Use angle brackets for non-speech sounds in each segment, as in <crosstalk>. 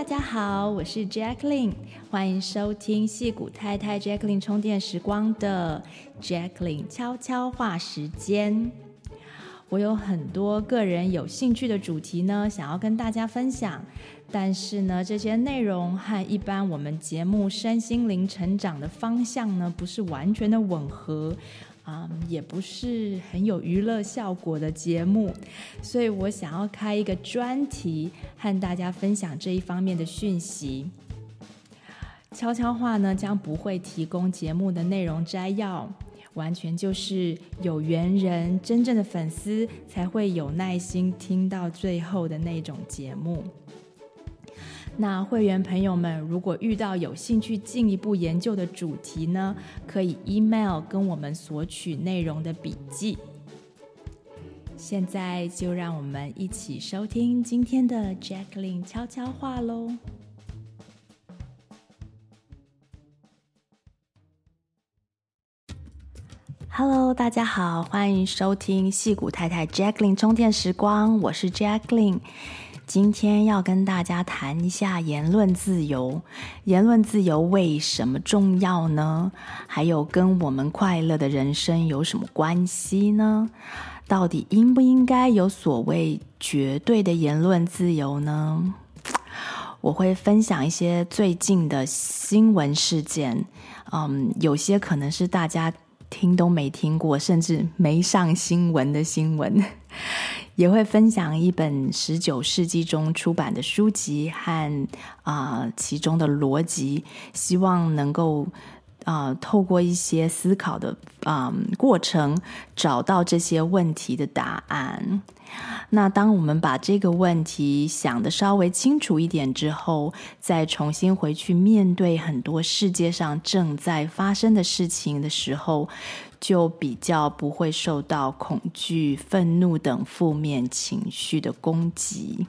大家好，我是 Jacqueline，欢迎收听戏骨太太 Jacqueline 充电时光的 Jacqueline 悄悄话时间。我有很多个人有兴趣的主题呢，想要跟大家分享，但是呢，这些内容和一般我们节目身心灵成长的方向呢，不是完全的吻合。嗯，也不是很有娱乐效果的节目，所以我想要开一个专题，和大家分享这一方面的讯息。悄悄话呢，将不会提供节目的内容摘要，完全就是有缘人、真正的粉丝才会有耐心听到最后的那种节目。那会员朋友们，如果遇到有兴趣进一步研究的主题呢，可以 email 跟我们索取内容的笔记。现在就让我们一起收听今天的 Jacqueline 悄悄话喽。Hello，大家好，欢迎收听矽谷太太 Jacqueline 充电时光，我是 Jacqueline。今天要跟大家谈一下言论自由。言论自由为什么重要呢？还有跟我们快乐的人生有什么关系呢？到底应不应该有所谓绝对的言论自由呢？我会分享一些最近的新闻事件，嗯，有些可能是大家听都没听过，甚至没上新闻的新闻。也会分享一本十九世纪中出版的书籍和啊、其中的逻辑，希望能够啊、透过一些思考的啊、过程，找到这些问题的答案。那当我们把这个问题想得稍微清楚一点之后，再重新回去面对很多世界上正在发生的事情的时候，就比较不会受到恐惧、愤怒等负面情绪的攻击。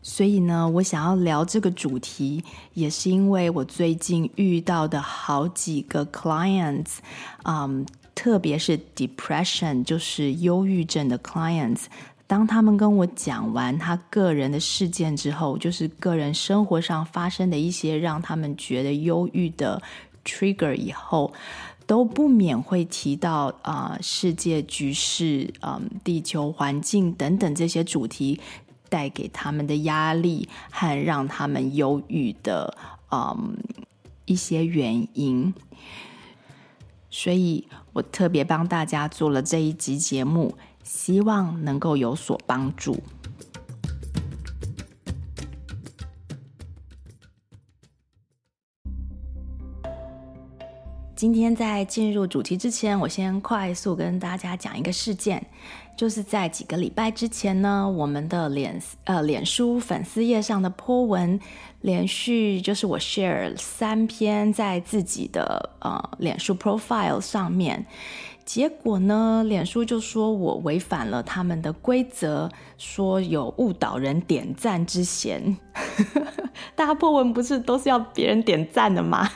所以呢，我想要聊这个主题，也是因为我最近遇到的好几个 clients，嗯，特别是 depression，就是忧郁症的 clients，当他们跟我讲完他个人的事件之后，就是个人生活上发生的一些让他们觉得忧郁的 trigger 以后。都不免会提到啊、世界局势、嗯、地球环境等等这些主题带给他们的压力和让他们忧郁的嗯一些原因，所以我特别帮大家做了这一集节目，希望能够有所帮助。今天在进入主题之前，我先快速跟大家讲一个事件，就是在几个礼拜之前呢，我们的脸呃脸书粉丝页上的 po 文，连续就是我 share 三篇在自己的呃脸书 profile 上面。结果呢，脸书就说我违反了他们的规则，说有误导人点赞之嫌。<laughs> 大家破文不是都是要别人点赞的吗？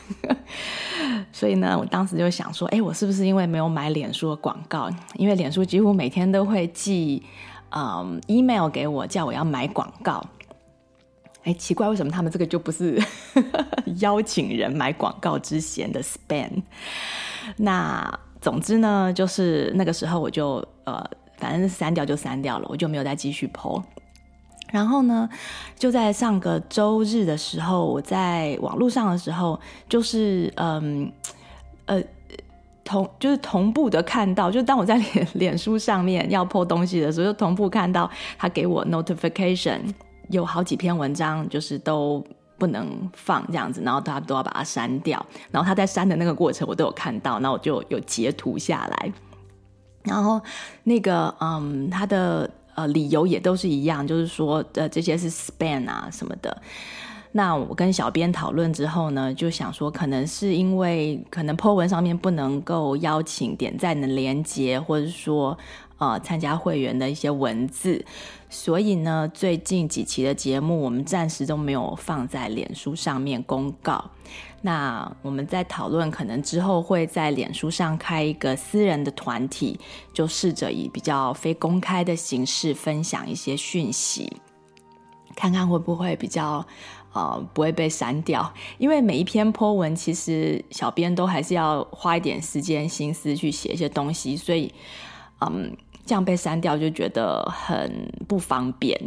<laughs> 所以呢，我当时就想说，哎，我是不是因为没有买脸书的广告？因为脸书几乎每天都会寄嗯 email 给我，叫我要买广告。哎，奇怪，为什么他们这个就不是 <laughs> 邀请人买广告之嫌的 span？那。总之呢，就是那个时候我就呃，反正删掉就删掉了，我就没有再继续 po。然后呢，就在上个周日的时候，我在网络上的时候，就是嗯呃同就是同步的看到，就当我在脸脸书上面要 po 东西的时候，就同步看到他给我 notification，有好几篇文章就是都。不能放这样子，然后他都要把它删掉。然后他在删的那个过程，我都有看到，那我就有截图下来。然后那个嗯，他的呃理由也都是一样，就是说呃这些是 span 啊什么的。那我跟小编讨论之后呢，就想说可能是因为可能 po 文上面不能够邀请点赞的连接，或者说。呃，参加会员的一些文字，所以呢，最近几期的节目我们暂时都没有放在脸书上面公告。那我们在讨论，可能之后会在脸书上开一个私人的团体，就试着以比较非公开的形式分享一些讯息。看看会不会比较呃不会被删掉。因为每一篇 po 文，其实小编都还是要花一点时间心思去写一些东西，所以嗯，这样被删掉就觉得很不方便。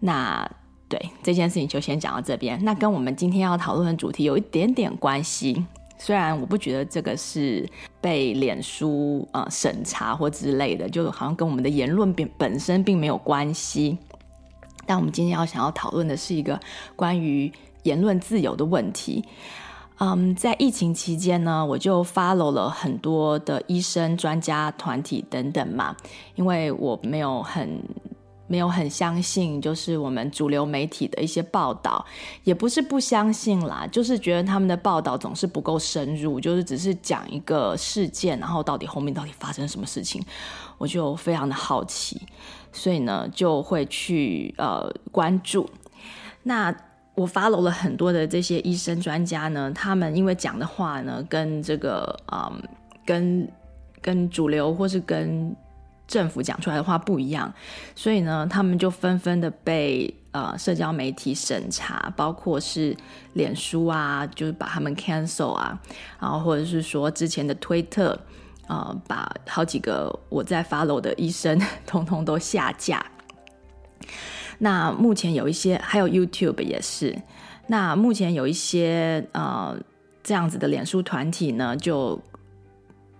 那对这件事情就先讲到这边。那跟我们今天要讨论的主题有一点点关系。虽然我不觉得这个是被脸书呃审查或之类的，就好像跟我们的言论本本身并没有关系，但我们今天要想要讨论的是一个关于言论自由的问题。嗯，在疫情期间呢，我就 follow 了很多的医生、专家团体等等嘛，因为我没有很。没有很相信，就是我们主流媒体的一些报道，也不是不相信啦，就是觉得他们的报道总是不够深入，就是只是讲一个事件，然后到底后面到底发生什么事情，我就非常的好奇，所以呢就会去呃关注。那我 follow 了很多的这些医生专家呢，他们因为讲的话呢，跟这个嗯，跟跟主流或是跟政府讲出来的话不一样，所以呢，他们就纷纷的被呃社交媒体审查，包括是脸书啊，就是把他们 cancel 啊，然后或者是说之前的推特，呃，把好几个我在 follow 的医生 <laughs> 通通都下架。那目前有一些，还有 YouTube 也是。那目前有一些呃这样子的脸书团体呢，就。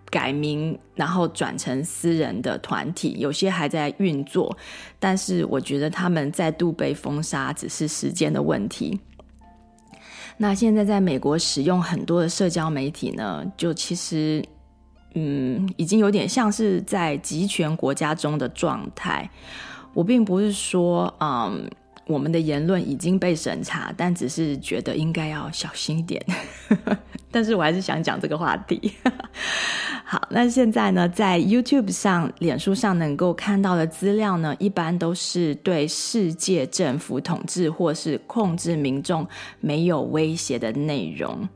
改名，然后转成私人的团体，有些还在运作，但是我觉得他们再度被封杀只是时间的问题。那现在在美国使用很多的社交媒体呢，就其实，嗯，已经有点像是在集权国家中的状态。我并不是说，嗯，我们的言论已经被审查，但只是觉得应该要小心一点。<laughs> 但是我还是想讲这个话题。<laughs> 好，那现在呢，在 YouTube 上、脸书上能够看到的资料呢，一般都是对世界政府统治或是控制民众没有威胁的内容。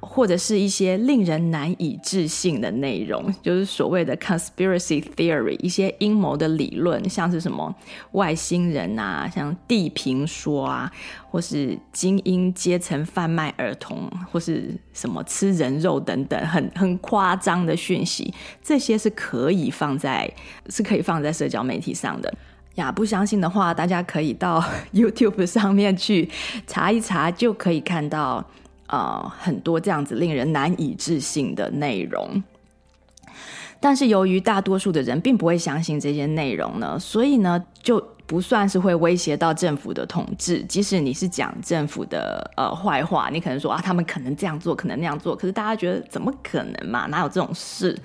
或者是一些令人难以置信的内容，就是所谓的 conspiracy theory，一些阴谋的理论，像是什么外星人啊，像地平说啊，或是精英阶层贩卖儿童，或是什么吃人肉等等，很很夸张的讯息，这些是可以放在是可以放在社交媒体上的呀。不相信的话，大家可以到 <laughs> YouTube 上面去查一查，就可以看到。呃，很多这样子令人难以置信的内容，但是由于大多数的人并不会相信这些内容呢，所以呢就不算是会威胁到政府的统治。即使你是讲政府的呃坏话，你可能说啊，他们可能这样做，可能那样做，可是大家觉得怎么可能嘛？哪有这种事？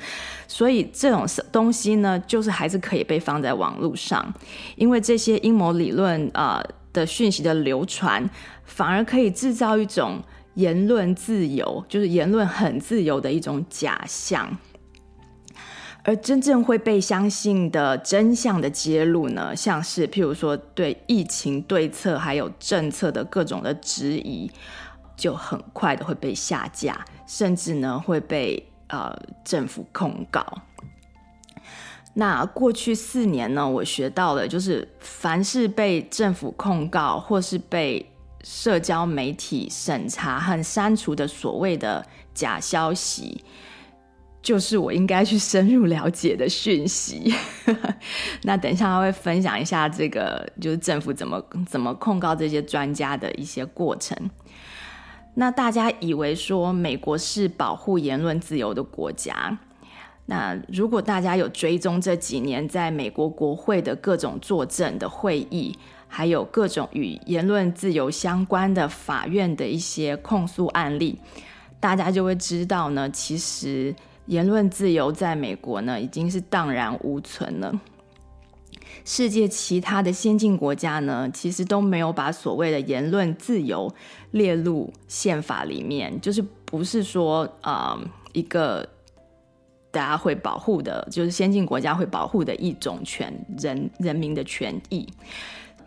所以这种东西呢，就是还是可以被放在网络上，因为这些阴谋理论啊、的讯息的流传，反而可以制造一种。言论自由就是言论很自由的一种假象，而真正会被相信的真相的揭露呢，像是譬如说对疫情对策还有政策的各种的质疑，就很快的会被下架，甚至呢会被呃政府控告。那过去四年呢，我学到了就是，凡是被政府控告或是被社交媒体审查和删除的所谓的假消息，就是我应该去深入了解的讯息。<laughs> 那等一下他会分享一下这个，就是政府怎么怎么控告这些专家的一些过程。那大家以为说美国是保护言论自由的国家，那如果大家有追踪这几年在美国国会的各种作证的会议。还有各种与言论自由相关的法院的一些控诉案例，大家就会知道呢，其实言论自由在美国呢已经是荡然无存了。世界其他的先进国家呢，其实都没有把所谓的言论自由列入宪法里面，就是不是说啊、一个大家会保护的，就是先进国家会保护的一种权人人民的权益。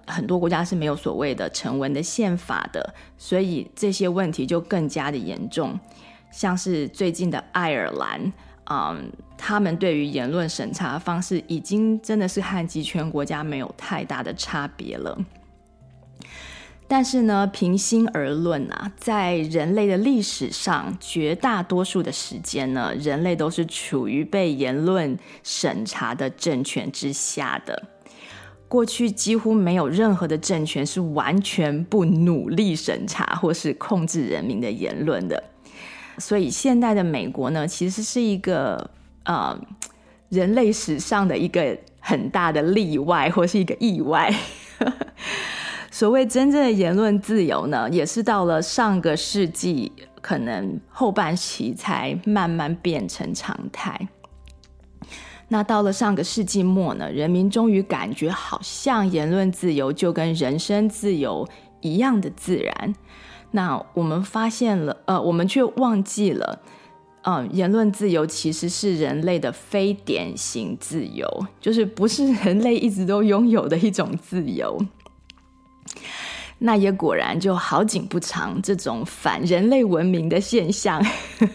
很多国家是没有所谓的成文的宪法的，所以这些问题就更加的严重。像是最近的爱尔兰，嗯，他们对于言论审查方式已经真的是和极权国家没有太大的差别了。但是呢，平心而论啊，在人类的历史上，绝大多数的时间呢，人类都是处于被言论审查的政权之下的。过去几乎没有任何的政权是完全不努力审查或是控制人民的言论的。所以，现代的美国呢，其实是一个呃，人类史上的一个很大的例外，或是一个意外。<laughs> 所谓真正的言论自由呢，也是到了上个世纪可能后半期才慢慢变成常态。那到了上个世纪末呢，人民终于感觉好像言论自由就跟人身自由一样的自然。那我们发现了，呃，我们却忘记了，嗯、呃，言论自由其实是人类的非典型自由，就是不是人类一直都拥有的一种自由。那也果然就好景不长，这种反人类文明的现象，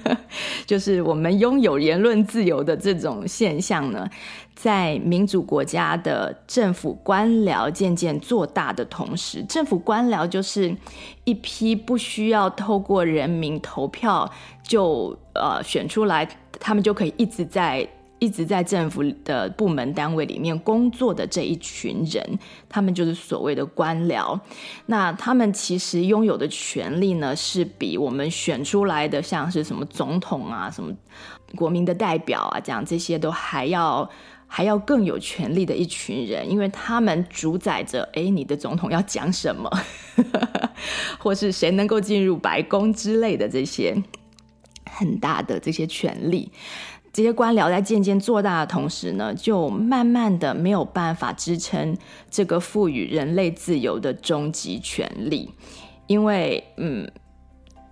<laughs> 就是我们拥有言论自由的这种现象呢，在民主国家的政府官僚渐渐做大的同时，政府官僚就是一批不需要透过人民投票就呃选出来，他们就可以一直在。一直在政府的部门单位里面工作的这一群人，他们就是所谓的官僚。那他们其实拥有的权力呢，是比我们选出来的像是什么总统啊、什么国民的代表啊，这样这些都还要还要更有权力的一群人，因为他们主宰着，哎，你的总统要讲什么，<laughs> 或是谁能够进入白宫之类的这些很大的这些权力。这些官僚在渐渐做大的同时呢，就慢慢的没有办法支撑这个赋予人类自由的终极权利，因为嗯，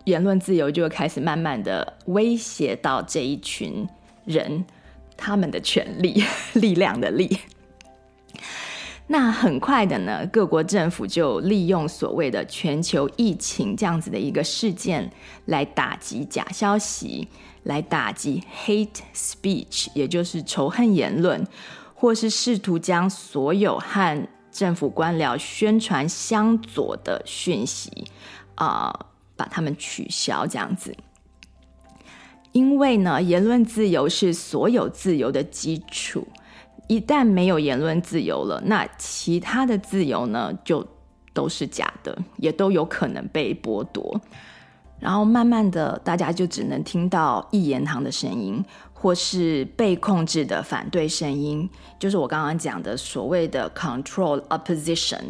言论自由就会开始慢慢的威胁到这一群人他们的权利、<laughs> 力量的力。那很快的呢，各国政府就利用所谓的全球疫情这样子的一个事件来打击假消息。来打击 hate speech，也就是仇恨言论，或是试图将所有和政府官僚宣传相左的讯息啊、把它们取消，这样子。因为呢，言论自由是所有自由的基础，一旦没有言论自由了，那其他的自由呢，就都是假的，也都有可能被剥夺。然后慢慢的，大家就只能听到一言堂的声音，或是被控制的反对声音，就是我刚刚讲的所谓的 control opposition，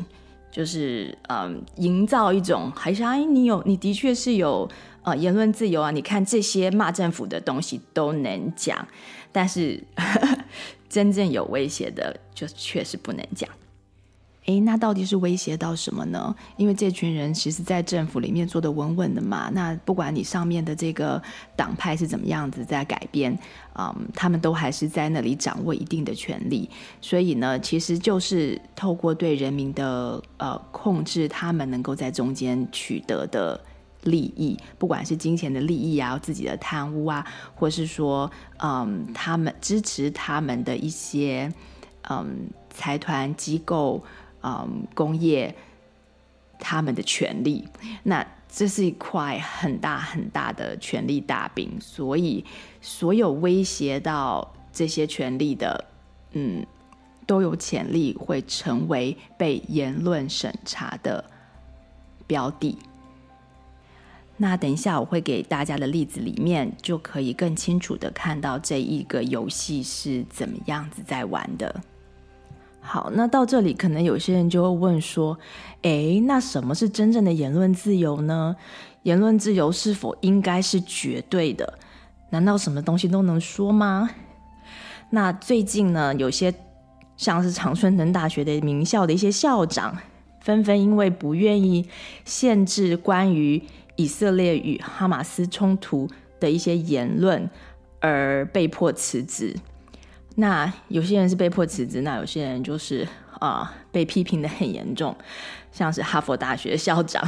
就是嗯，营造一种还是哎，你有你的确是有呃言论自由啊，你看这些骂政府的东西都能讲，但是呵 <laughs> 呵真正有威胁的就确实不能讲。诶，那到底是威胁到什么呢？因为这群人其实，在政府里面做的稳稳的嘛。那不管你上面的这个党派是怎么样子在改变，嗯，他们都还是在那里掌握一定的权力。所以呢，其实就是透过对人民的呃控制，他们能够在中间取得的利益，不管是金钱的利益啊，自己的贪污啊，或是说，嗯，他们支持他们的一些嗯财团机构。嗯，工业他们的权利，那这是一块很大很大的权力大饼，所以所有威胁到这些权力的，嗯，都有潜力会成为被言论审查的标的。那等一下我会给大家的例子里面，就可以更清楚的看到这一个游戏是怎么样子在玩的。好，那到这里可能有些人就会问说：“诶，那什么是真正的言论自由呢？言论自由是否应该是绝对的？难道什么东西都能说吗？”那最近呢，有些像是长春藤大学的名校的一些校长，纷纷因为不愿意限制关于以色列与哈马斯冲突的一些言论而被迫辞职。那有些人是被迫辞职，那有些人就是啊、被批评得很严重，像是哈佛大学校长，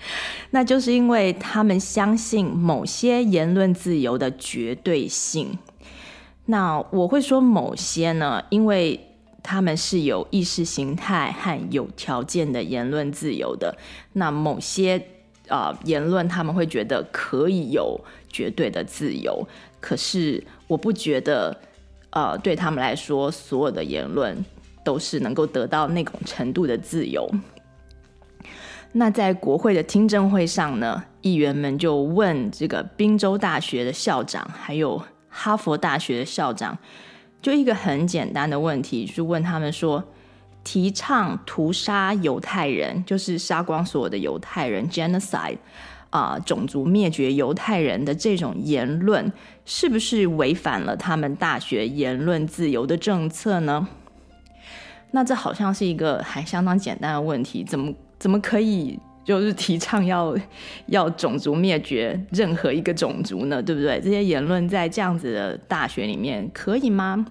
<laughs> 那就是因为他们相信某些言论自由的绝对性。那我会说某些呢，因为他们是有意识形态和有条件的言论自由的。那某些、呃、言论，他们会觉得可以有绝对的自由。可是我不觉得，呃，对他们来说，所有的言论都是能够得到那种程度的自由。那在国会的听证会上呢，议员们就问这个宾州大学的校长，还有哈佛大学的校长。就一个很简单的问题，就问他们说：提倡屠杀犹太人，就是杀光所有的犹太人 （genocide） 啊、种族灭绝犹太人的这种言论，是不是违反了他们大学言论自由的政策呢？那这好像是一个还相当简单的问题，怎么怎么可以？就是提倡要 <laughs> 要种族灭绝任何一个种族呢，对不对？这些言论在这样子的大学里面可以吗？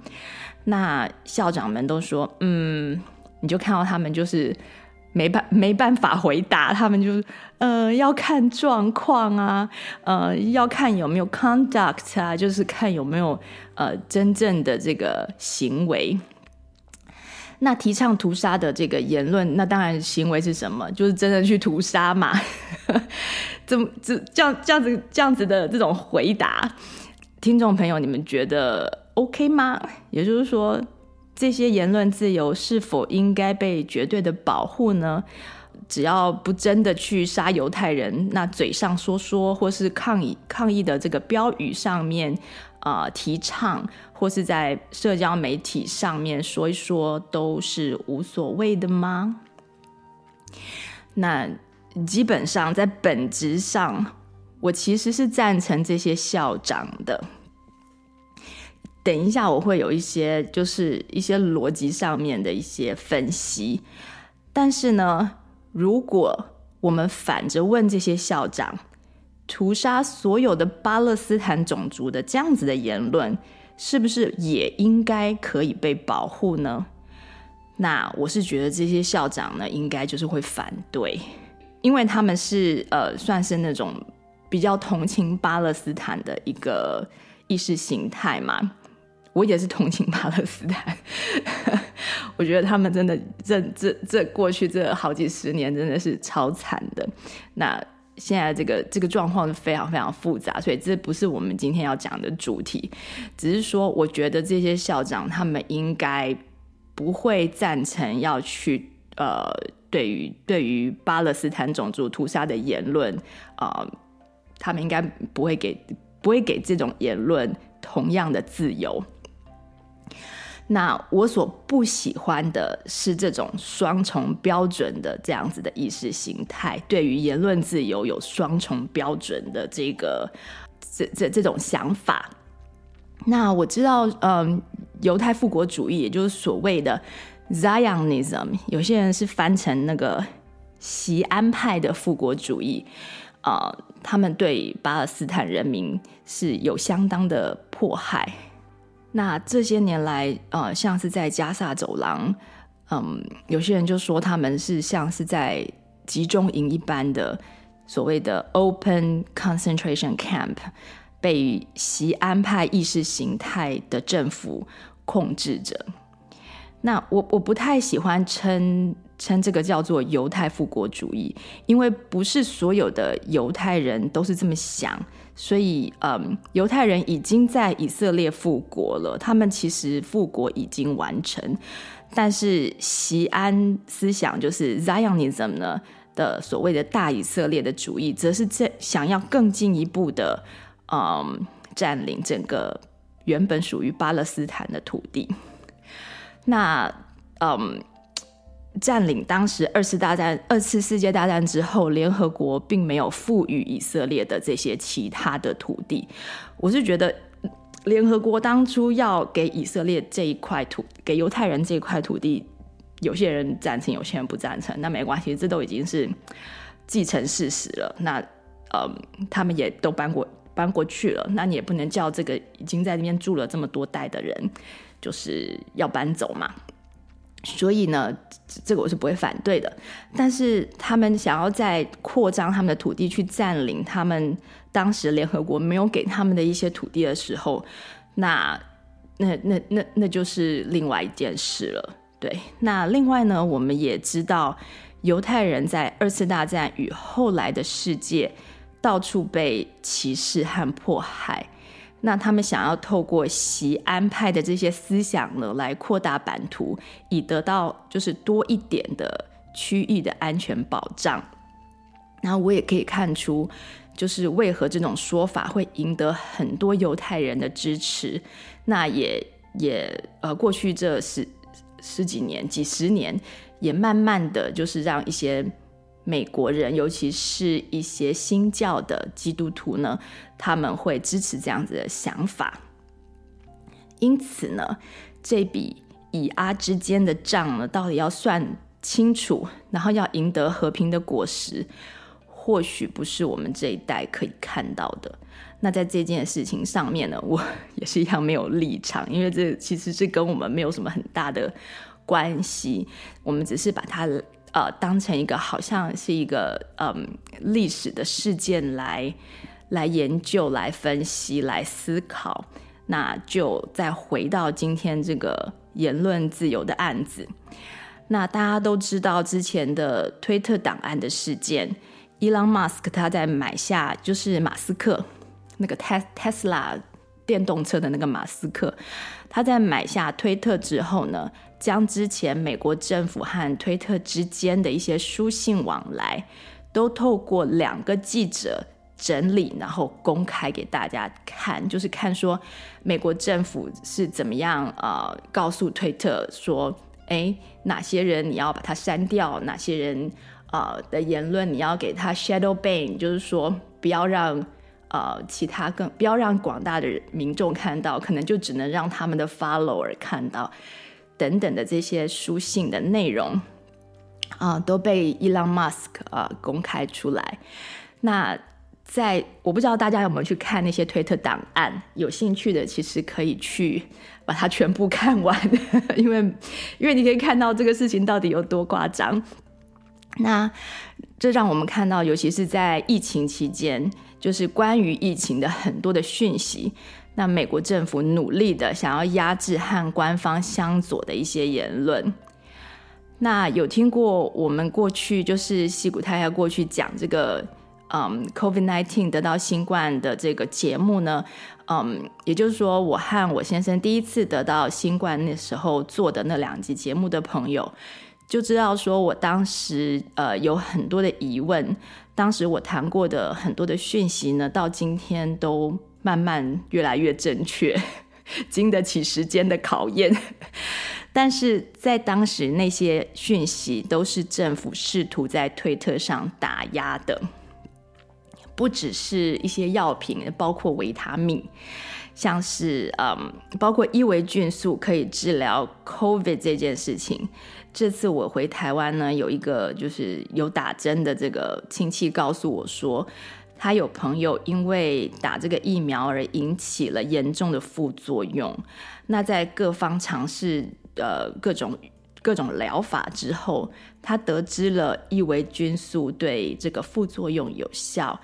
那校长们都说，嗯，你就看到他们就是没办没办法回答，他们就是呃要看状况啊，呃要看有没有 conduct 啊，就是看有没有呃真正的这个行为。那提倡屠杀的这个言论，那当然行为是什么？就是真的去屠杀嘛？<laughs> 怎么这这样这样子这样子的这种回答，听众朋友，你们觉得 OK 吗？也就是说，这些言论自由是否应该被绝对的保护呢？只要不真的去杀犹太人，那嘴上说说，或是抗议抗议的这个标语上面啊、提倡。或是在社交媒体上面说一说都是无所谓的吗？那基本上在本质上，我其实是赞成这些校长的。等一下我会有一些就是一些逻辑上面的一些分析，但是呢，如果我们反着问这些校长，屠杀所有的巴勒斯坦种族的这样子的言论，是不是也应该可以被保护呢？那我是觉得这些校长呢，应该就是会反对，因为他们是呃，算是那种比较同情巴勒斯坦的一个意识形态嘛。我也是同情巴勒斯坦，我觉得他们真的这这这过去这好几十年真的是超惨的。那。现在这个这个状况是非常非常复杂，所以这不是我们今天要讲的主题。只是说，我觉得这些校长他们应该不会赞成要去呃，对于对于巴勒斯坦种族屠杀的言论啊、呃，他们应该不会给不会给这种言论同样的自由。那我所不喜欢的是这种双重标准的这样子的意识形态，对于言论自由有双重标准的这个这这这种想法。那我知道，嗯，犹太复国主义，也就是所谓的 Zionism，有些人是翻成那个锡安派的复国主义，啊、呃，他们对巴勒斯坦人民是有相当的迫害。那这些年来，呃，像是在加萨走廊，嗯，有些人就说他们是像是在集中营一般的所谓的 open concentration camp，被西安派意识形态的政府控制着。那我我不太喜欢称称这个叫做犹太复国主义，因为不是所有的犹太人都是这么想。所以，嗯，犹太人已经在以色列复国了，他们其实复国已经完成，但是锡安思想就是 Zionism 呢的所谓的大以色列的主义，则是这想要更进一步的，嗯，占领整个原本属于巴勒斯坦的土地。那，嗯。占领当时二次大战、二次世界大战之后，联合国并没有赋予以色列的这些其他的土地。我是觉得，联合国当初要给以色列这一块土，给犹太人这一块土地，有些人赞成，有些人不赞成。那没关系，这都已经是既成事实了。那呃，他们也都搬过搬过去了。那你也不能叫这个已经在那边住了这么多代的人，就是要搬走嘛。所以呢，这个我是不会反对的。但是他们想要再扩张他们的土地，去占领他们当时联合国没有给他们的一些土地的时候，那那那那那就是另外一件事了。对，那另外呢，我们也知道犹太人在二次大战与后来的世界到处被歧视和迫害。那他们想要透过锡安派的这些思想呢，来扩大版图，以得到就是多一点的区域的安全保障。那我也可以看出，就是为何这种说法会赢得很多犹太人的支持。那也也呃，过去这十十几年、几十年，也慢慢的就是让一些。美国人，尤其是一些新教的基督徒呢，他们会支持这样子的想法。因此呢，这笔以阿之间的账呢，到底要算清楚，然后要赢得和平的果实，或许不是我们这一代可以看到的。那在这件事情上面呢，<laughs> 我也是一样没有立场，因为这其实是跟我们没有什么很大的关系，我们只是把它。呃，当成一个好像是一个嗯历史的事件来来研究、来分析、来思考，那就再回到今天这个言论自由的案子。那大家都知道之前的推特档案的事件，伊朗马斯克他在买下就是马斯克那个特特斯拉电动车的那个马斯克，他在买下推特之后呢，将之前美国政府和推特之间的一些书信往来，都透过两个记者整理，然后公开给大家看，就是看说美国政府是怎么样呃告诉推特说，哎，哪些人你要把他删掉，哪些人呃的言论你要给他 shadow ban，就是说不要让呃其他更不要让广大的民众看到，可能就只能让他们的 follower 看到。等等的这些书信的内容啊、都被伊朗马斯克啊公开出来。那在我不知道大家有没有去看那些推特档案，有兴趣的其实可以去把它全部看完，<laughs> 因为因为你可以看到这个事情到底有多夸张。那这让我们看到，尤其是在疫情期间，就是关于疫情的很多的讯息。那美国政府努力的想要压制和官方相左的一些言论。那有听过我们过去就是西谷太太过去讲这个嗯，COVID-19 得到新冠的这个节目呢，嗯，也就是说我和我先生第一次得到新冠那时候做的那两集节目的朋友，就知道说我当时呃有很多的疑问，当时我谈过的很多的讯息呢，到今天都。慢慢越来越正确，<laughs> 经得起时间的考验。<laughs> 但是在当时，那些讯息都是政府试图在推特上打压的，不只是一些药品，包括维他命，像是嗯，包括伊维菌素可以治疗 COVID 这件事情。这次我回台湾呢，有一个就是有打针的这个亲戚告诉我说。他有朋友因为打这个疫苗而引起了严重的副作用，那在各方尝试呃各种各种疗法之后，他得知了异维菌素对这个副作用有效，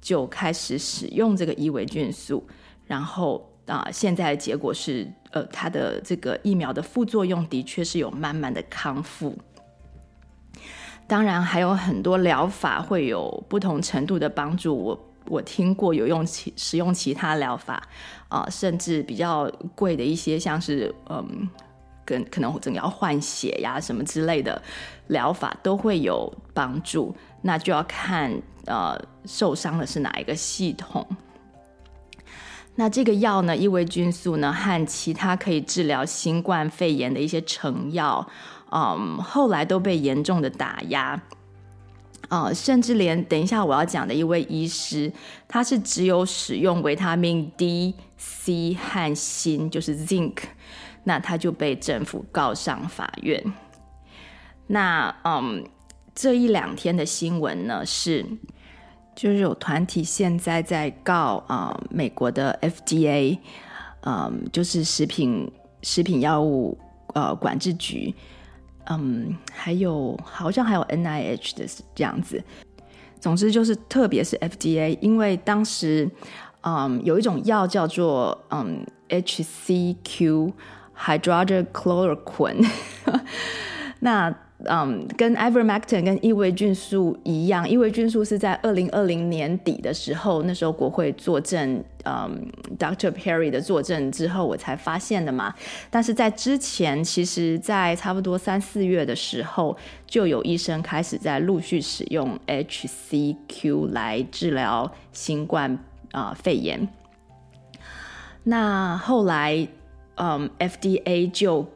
就开始使用这个异维菌素，然后啊、现在的结果是呃他的这个疫苗的副作用的确是有慢慢的康复。当然还有很多疗法会有不同程度的帮助，我我听过有用其使用其他疗法啊、甚至比较贵的一些，像是嗯，跟可能整要换血呀什么之类的疗法都会有帮助，那就要看呃受伤的是哪一个系统。那这个药呢，伊维菌素呢，和其他可以治疗新冠肺炎的一些成药。嗯，后来都被严重的打压，呃，甚至连等一下我要讲的一位医师，他是只有使用维他命 D、C 和锌，就是 zinc，那他就被政府告上法院。那嗯，这一两天的新闻呢，是就是有团体现在在告啊、呃，美国的 FDA，嗯，就是食品食品药物呃管制局。嗯，还有好像还有 NIH 的这样子，总之就是特别是 FDA，因为当时嗯有一种药叫做嗯 HCQ，hydroxychloroquine。<laughs> 那嗯，跟 Ivermectin 跟伊维菌素一样，伊维菌素是在二零二零年底的时候，那时候国会作证，嗯，Dr. Perry 的作证之后，我才发现的嘛。但是在之前，其实，在差不多三四月的时候，就有医生开始在陆续使用 HCQ 来治疗新冠啊、肺炎。那后来，嗯，FDA 就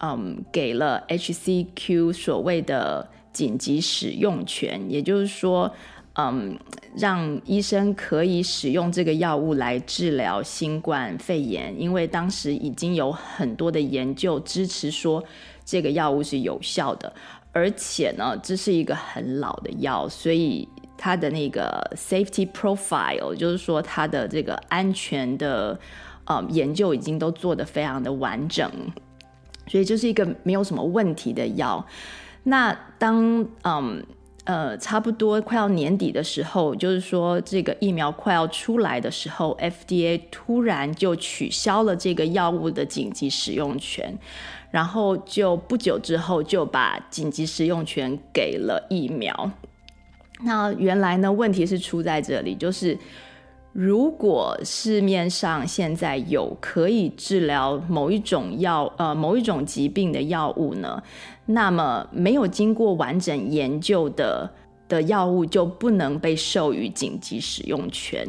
嗯，给了 HCQ 所谓的紧急使用权，也就是说，嗯，让医生可以使用这个药物来治疗新冠肺炎，因为当时已经有很多的研究支持说这个药物是有效的，而且呢，这是一个很老的药，所以它的那个 safety profile，就是说它的这个安全的，嗯，研究已经都做得非常的完整。所以就是一个没有什么问题的药。那当嗯呃差不多快要年底的时候，就是说这个疫苗快要出来的时候，FDA 突然就取消了这个药物的紧急使用权，然后就不久之后就把紧急使用权给了疫苗。那原来呢，问题是出在这里，就是。如果市面上现在有可以治疗某一种药，呃，某一种疾病的药物呢，那么没有经过完整研究的的药物就不能被授予紧急使用权。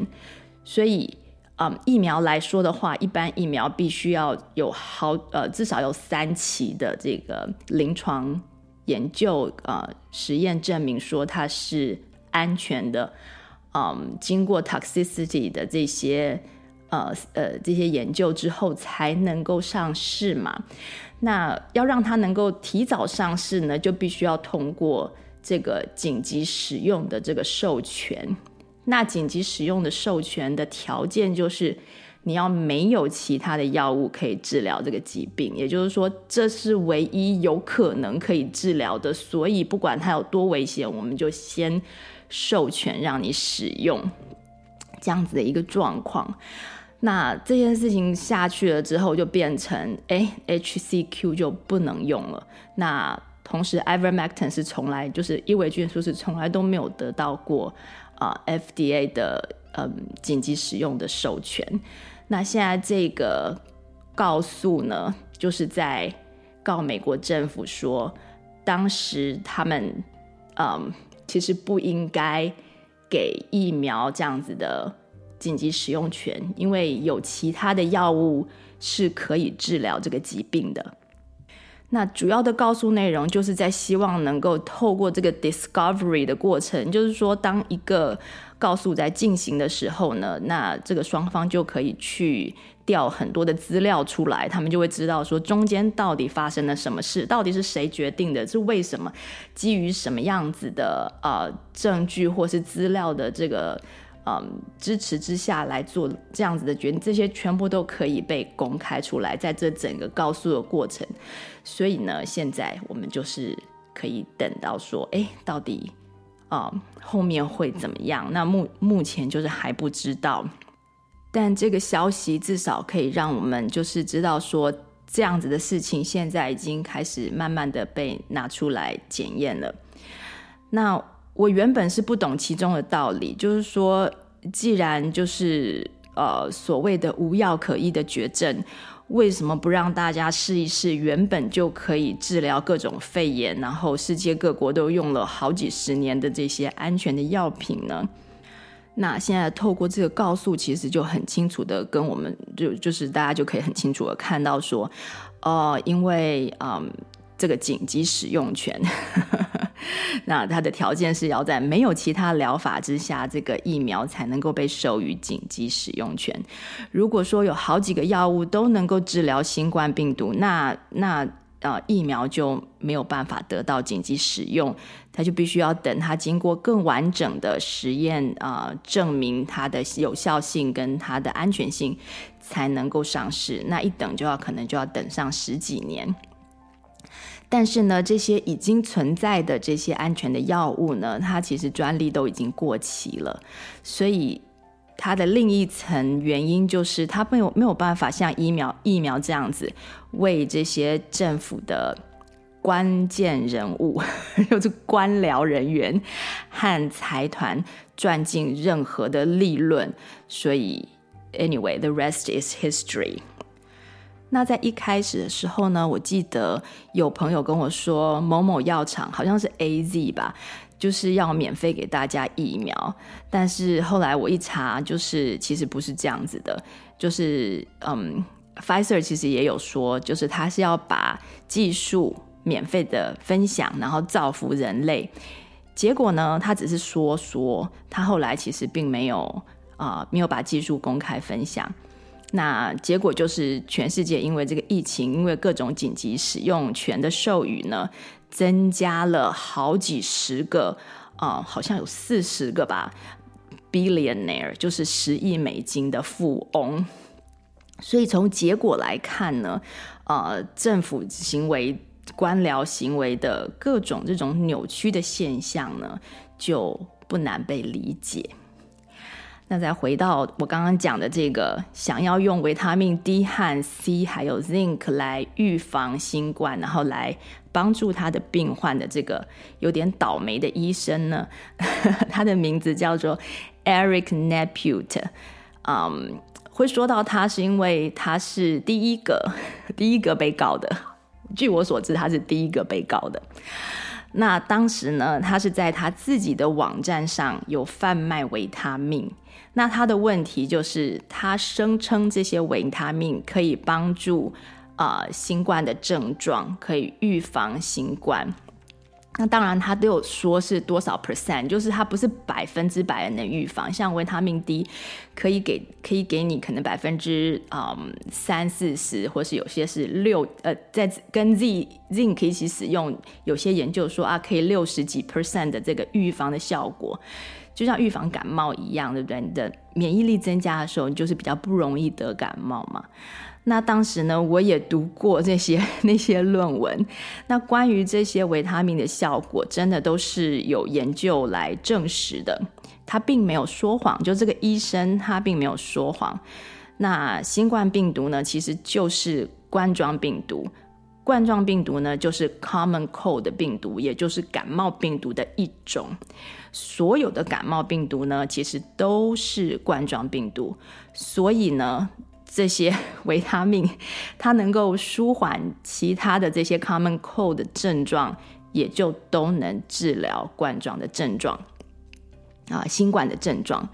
所以，嗯，疫苗来说的话，一般疫苗必须要有好，呃，至少有三期的这个临床研究，呃，实验证明说它是安全的。嗯，经过 toxicity 的这些呃呃这些研究之后，才能够上市嘛。那要让它能够提早上市呢，就必须要通过这个紧急使用的这个授权。那紧急使用的授权的条件就是，你要没有其他的药物可以治疗这个疾病，也就是说，这是唯一有可能可以治疗的。所以不管它有多危险，我们就先。授权让你使用这样子的一个状况，那这件事情下去了之后，就变成哎，HCQ 就不能用了。那同时，Ivermectin 是从来就是伊维菌素是从来都没有得到过啊、FDA 的嗯紧急使用的授权。那现在这个告诉呢，就是在告美国政府说，当时他们嗯。其实不应该给疫苗这样子的紧急使用权，因为有其他的药物是可以治疗这个疾病的。那主要的告诉内容就是在希望能够透过这个 discovery 的过程，就是说，当一个告诉在进行的时候呢，那这个双方就可以去调很多的资料出来，他们就会知道说中间到底发生了什么事，到底是谁决定的，是为什么，基于什么样子的呃证据或是资料的这个。嗯，支持之下来做这样子的决定，这些全部都可以被公开出来，在这整个告诉的过程。所以呢，现在我们就是可以等到说，哎，到底啊、后面会怎么样？那目目前就是还不知道。但这个消息至少可以让我们就是知道说，这样子的事情现在已经开始慢慢的被拿出来检验了。那。我原本是不懂其中的道理，就是说，既然就是呃所谓的无药可医的绝症，为什么不让大家试一试原本就可以治疗各种肺炎，然后世界各国都用了好几十年的这些安全的药品呢？那现在透过这个告诉，其实就很清楚的跟我们就就是大家就可以很清楚的看到说，哦、呃，因为嗯。这个紧急使用权，<laughs> 那它的条件是要在没有其他疗法之下，这个疫苗才能够被授予紧急使用权。如果说有好几个药物都能够治疗新冠病毒，那那呃疫苗就没有办法得到紧急使用，它就必须要等它经过更完整的实验啊、证明它的有效性跟它的安全性才能够上市。那一等就要可能就要等上十几年。但是呢，这些已经存在的这些安全的药物呢，它其实专利都已经过期了，所以它的另一层原因就是，它没有没有办法像疫苗疫苗这样子为这些政府的关键人物，<laughs> 就是官僚人员和财团赚进任何的利润。所以，anyway，the rest is history。那在一开始的时候呢，我记得有朋友跟我说，某某药厂好像是 AZ 吧。就是要免费给大家疫苗，但是后来我一查，就是其实不是这样子的，就是嗯，Pfizer 其实也有说，就是他是要把技术免费的分享，然后造福人类。结果呢，他只是说说，他后来其实并没有啊、没有把技术公开分享。那结果就是全世界因为这个疫情，因为各种紧急使用权的授予呢。增加了好几十个，啊、好像有四十个吧，billionaire 就是十亿美金的富翁。所以从结果来看呢，呃，政府行为、官僚行为的各种这种扭曲的现象呢，就不难被理解。那再回到我刚刚讲的这个，想要用维他命 D 和 C 还有 Zinc 来预防新冠，然后来帮助他的病患的这个有点倒霉的医生呢，<laughs> 他的名字叫做 Eric Nepute。嗯，会说到他是因为他是第一个 <laughs> 第一个被告的，据我所知他是第一个被告的。那当时呢，他是在他自己的网站上有贩卖维他命。那他的问题就是，他声称这些维他命可以帮助、呃、新冠的症状，可以预防新冠。那当然，他都有说是多少 percent，就是它不是百分之百的能预防。像维他命 D，可以给可以给你可能百分之嗯三四十，或是有些是六呃，在跟 Z Zinc 一起使用，有些研究说啊，可以六十几 percent 的这个预防的效果，就像预防感冒一样，对不对？你的免疫力增加的时候，你就是比较不容易得感冒嘛。那当时呢，我也读过这些那些论文。那关于这些维他命的效果，真的都是有研究来证实的。他并没有说谎，就这个医生他并没有说谎。那新冠病毒呢，其实就是冠状病毒。冠状病毒呢，就是 common cold 的病毒，也就是感冒病毒的一种。所有的感冒病毒呢，其实都是冠状病毒。所以呢。这些 <laughs> 维他命，它能够舒缓其他的这些 common cold 的症状，也就都能治疗冠状的症状啊，新冠的症状。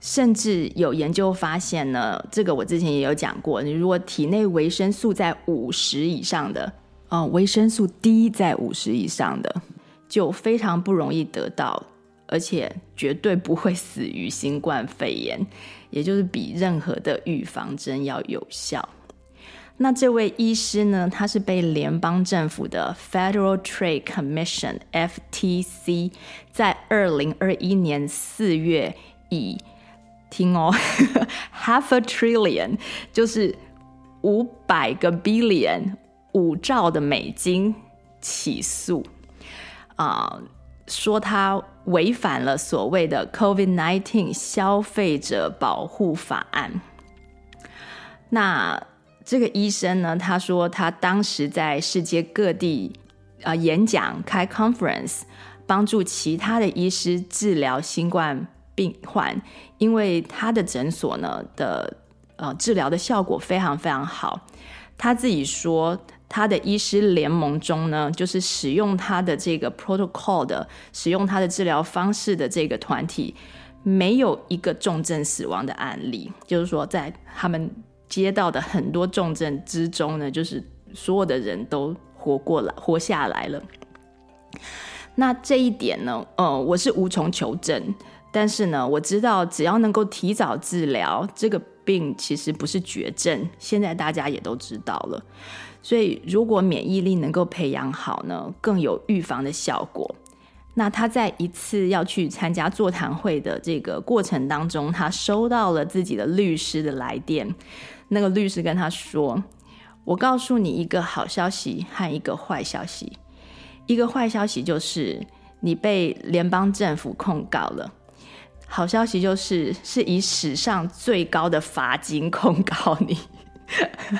甚至有研究发现呢，这个我之前也有讲过，你如果体内维生素在五十以上的，哦，维生素 D 在五十以上的，就非常不容易得到。而且绝对不会死于新冠肺炎，也就是比任何的预防针要有效。那这位医师呢，他是被联邦政府的 Federal Trade Commission（FTC） 在二零二一年四月以听哦，<laughs> half a trillion，就是五百个 billion 五兆的美金起诉啊。说他违反了所谓的 COVID-19 消费者保护法案。那这个医生呢，他说他当时在世界各地啊、演讲、开 conference，帮助其他的医师治疗新冠病患，因为他的诊所呢的呃治疗的效果非常非常好。他自己说。他的医师联盟中呢，就是使用他的这个 protocol 的，使用他的治疗方式的这个团体，没有一个重症死亡的案例。就是说，在他们接到的很多重症之中呢，就是所有的人都活过来，活下来了。那这一点呢，呃，我是无从求证，但是呢，我知道只要能够提早治疗这个病，其实不是绝症。现在大家也都知道了。所以，如果免疫力能够培养好呢，更有预防的效果。那他在一次要去参加座谈会的这个过程当中，他收到了自己的律师的来电。那个律师跟他说：“我告诉你一个好消息和一个坏消息。一个坏消息就是你被联邦政府控告了。好消息就是是以史上最高的罚金控告你，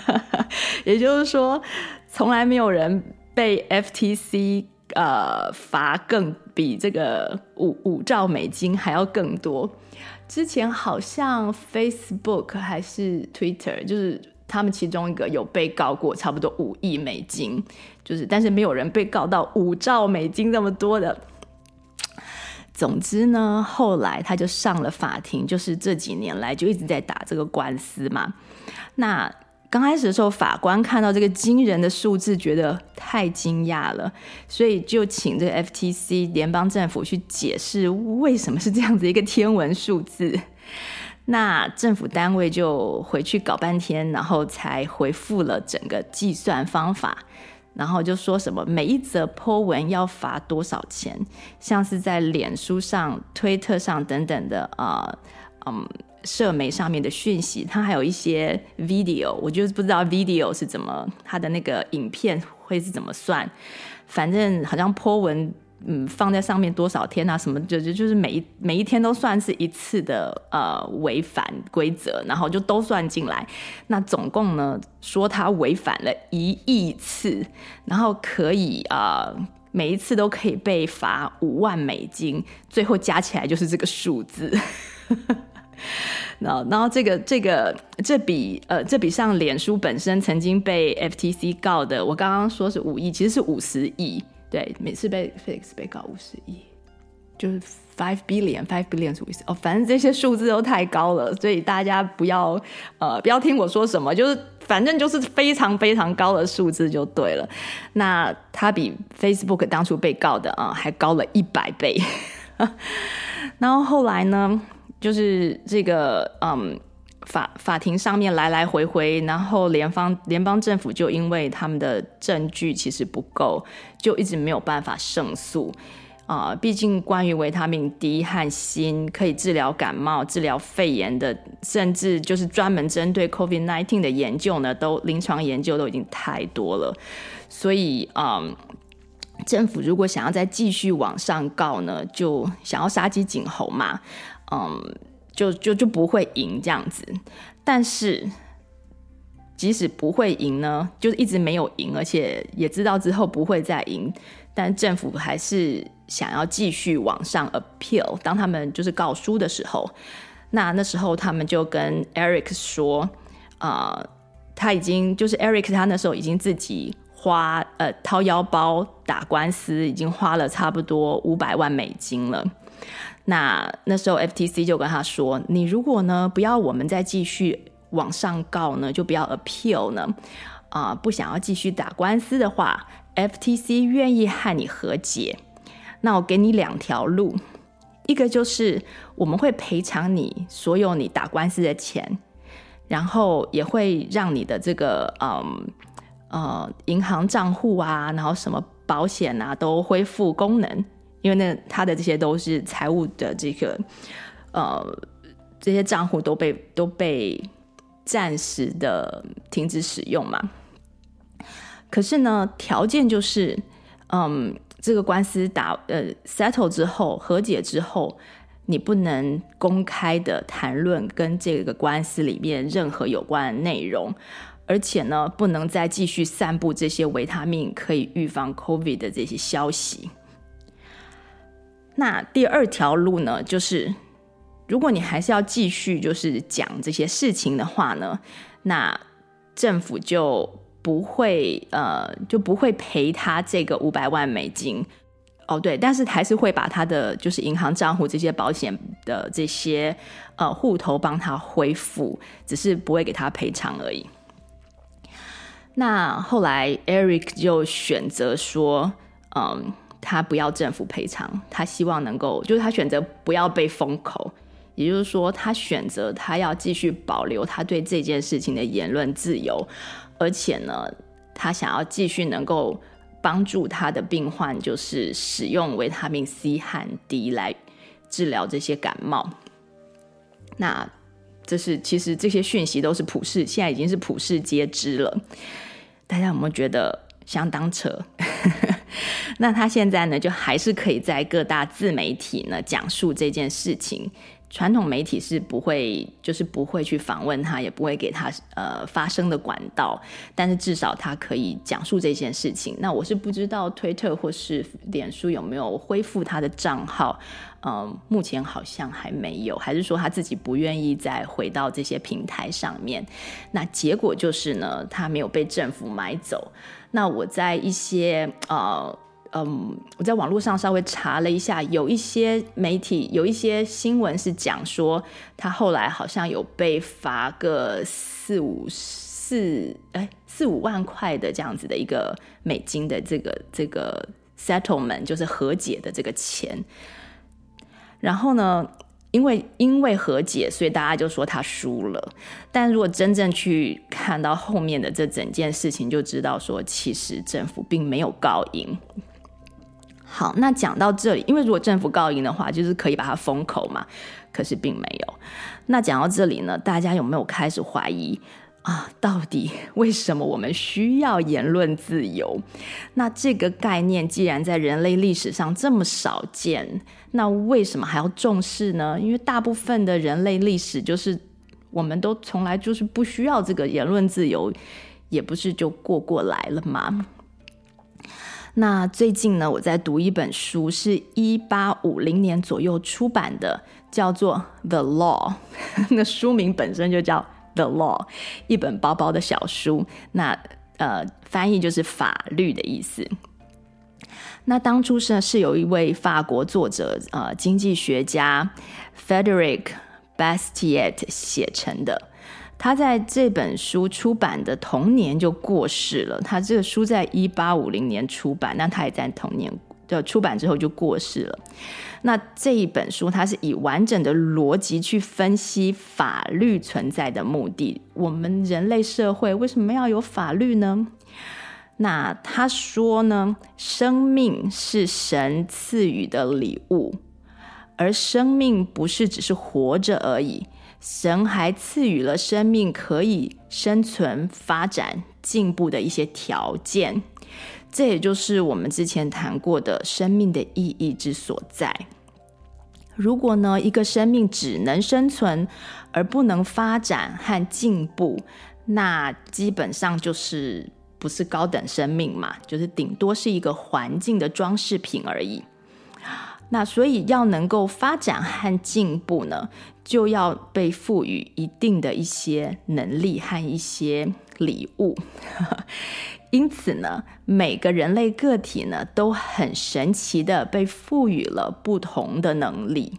<laughs> 也就是说，从来没有人被 FTC 呃罚更比这个五五兆美金还要更多。之前好像 Facebook 还是 Twitter，就是他们其中一个有被告过，差不多五亿美金，就是但是没有人被告到五兆美金那么多的。总之呢，后来他就上了法庭，就是这几年来就一直在打这个官司嘛。那刚开始的时候，法官看到这个惊人的数字，觉得太惊讶了，所以就请这个 FTC 联邦政府去解释为什么是这样子一个天文数字。<laughs> 那政府单位就回去搞半天，然后才回复了整个计算方法，然后就说什么每一则 po 文要罚多少钱，像是在脸书上、推特上等等的啊，嗯。社媒上面的讯息，它还有一些 video，我就是不知道 video 是怎么，它的那个影片会是怎么算。反正好像 po 文，嗯，放在上面多少天啊，什么就就就是每一每一天都算是一次的呃违反规则，然后就都算进来。那总共呢，说他违反了一亿次，然后可以啊、呃，每一次都可以被罚五万美金，最后加起来就是这个数字。<laughs> 然后，然后这个这个这笔呃，这笔上脸书本身曾经被 FTC 告的，我刚刚说是五亿，其实是五十亿。对，每次被 FTC 被告五十亿，就是 five billion，five billion 是五十。哦，反正这些数字都太高了，所以大家不要呃不要听我说什么，就是反正就是非常非常高的数字就对了。那它比 Facebook 当初被告的啊、还高了一百倍。<laughs> 然后后来呢？就是这个，嗯，法法庭上面来来回回，然后联邦联邦政府就因为他们的证据其实不够，就一直没有办法胜诉啊。毕竟关于维他命 D 和锌可以治疗感冒、治疗肺炎的，甚至就是专门针对 COVID-19 的研究呢，都临床研究都已经太多了，所以，嗯，政府如果想要再继续往上告呢，就想要杀鸡儆猴嘛。嗯，就就就不会赢这样子，但是即使不会赢呢，就是一直没有赢，而且也知道之后不会再赢，但政府还是想要继续往上 appeal。当他们就是告输的时候，那那时候他们就跟 Eric 说，啊、呃，他已经就是 Eric，他那时候已经自己花呃掏腰包打官司，已经花了差不多五百万美金了。那那时候 FTC 就跟他说：“你如果呢不要我们再继续往上告呢，就不要 appeal 呢，啊、不想要继续打官司的话，FTC 愿意和你和解。那我给你两条路，一个就是我们会赔偿你所有你打官司的钱，然后也会让你的这个嗯呃银行账户啊，然后什么保险啊都恢复功能。”因为那他的这些都是财务的这个，呃，这些账户都被都被暂时的停止使用嘛。可是呢，条件就是，嗯，这个官司打呃 settle 之后和解之后，你不能公开的谈论跟这个官司里面任何有关的内容，而且呢，不能再继续散布这些维他命可以预防 COVID 的这些消息。那第二条路呢，就是如果你还是要继续就是讲这些事情的话呢，那政府就不会呃就不会赔他这个五百万美金哦，对，但是还是会把他的就是银行账户这些保险的这些呃户头帮他恢复，只是不会给他赔偿而已。那后来 Eric 就选择说，嗯。他不要政府赔偿，他希望能够，就是他选择不要被封口，也就是说，他选择他要继续保留他对这件事情的言论自由，而且呢，他想要继续能够帮助他的病患，就是使用维他命 C 和 D 来治疗这些感冒。那这是其实这些讯息都是普世，现在已经是普世皆知了。大家有没有觉得相当扯？<laughs> 那他现在呢，就还是可以在各大自媒体呢讲述这件事情。传统媒体是不会，就是不会去访问他，也不会给他呃发声的管道。但是至少他可以讲述这件事情。那我是不知道推特或是脸书有没有恢复他的账号，嗯、目前好像还没有，还是说他自己不愿意再回到这些平台上面。那结果就是呢，他没有被政府买走。那我在一些呃。嗯，我在网络上稍微查了一下，有一些媒体有一些新闻是讲说，他后来好像有被罚个四五四哎四五万块的这样子的一个美金的这个这个 settlement，就是和解的这个钱。然后呢，因为因为和解，所以大家就说他输了。但如果真正去看到后面的这整件事情，就知道说，其实政府并没有告赢。好，那讲到这里，因为如果政府告赢的话，就是可以把它封口嘛。可是并没有。那讲到这里呢，大家有没有开始怀疑啊？到底为什么我们需要言论自由？那这个概念既然在人类历史上这么少见，那为什么还要重视呢？因为大部分的人类历史就是我们都从来就是不需要这个言论自由，也不是就过过来了吗？那最近呢，我在读一本书，是一八五零年左右出版的，叫做《The Law》。那书名本身就叫《The Law》，一本薄薄的小书。那呃，翻译就是法律的意思。那当初是是有一位法国作者，呃，经济学家，Federic Bastiat 写成的。他在这本书出版的同年就过世了。他这个书在一八五零年出版，那他也在同年的出版之后就过世了。那这一本书，它是以完整的逻辑去分析法律存在的目的。我们人类社会为什么要有法律呢？那他说呢，生命是神赐予的礼物，而生命不是只是活着而已。神还赐予了生命可以生存、发展、进步的一些条件，这也就是我们之前谈过的生命的意义之所在。如果呢，一个生命只能生存而不能发展和进步，那基本上就是不是高等生命嘛，就是顶多是一个环境的装饰品而已。那所以要能够发展和进步呢，就要被赋予一定的一些能力和一些礼物。<laughs> 因此呢，每个人类个体呢，都很神奇的被赋予了不同的能力。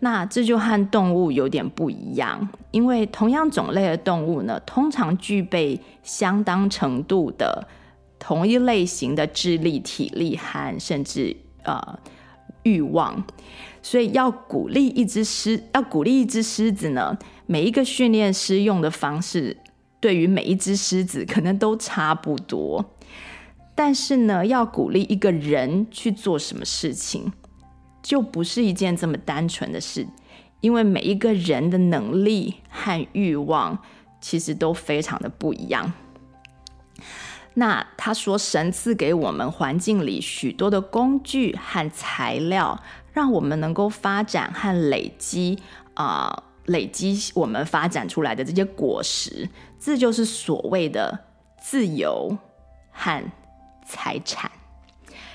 那这就和动物有点不一样，因为同样种类的动物呢，通常具备相当程度的同一类型的智力、体力和甚至呃。欲望，所以要鼓励一只狮，要鼓励一只狮子呢，每一个训练师用的方式，对于每一只狮子可能都差不多。但是呢，要鼓励一个人去做什么事情，就不是一件这么单纯的事，因为每一个人的能力和欲望其实都非常的不一样。那他说，神赐给我们环境里许多的工具和材料，让我们能够发展和累积啊、累积我们发展出来的这些果实，这就是所谓的自由和财产。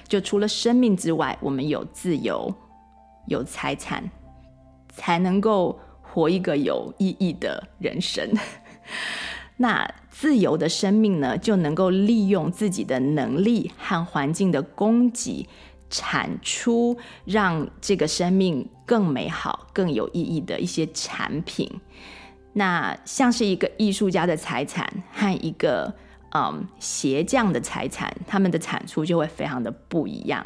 就除了生命之外，我们有自由，有财产，才能够活一个有意义的人生。<laughs> 那自由的生命呢，就能够利用自己的能力和环境的供给，产出让这个生命更美好、更有意义的一些产品。那像是一个艺术家的财产和一个嗯鞋匠的财产，他们的产出就会非常的不一样。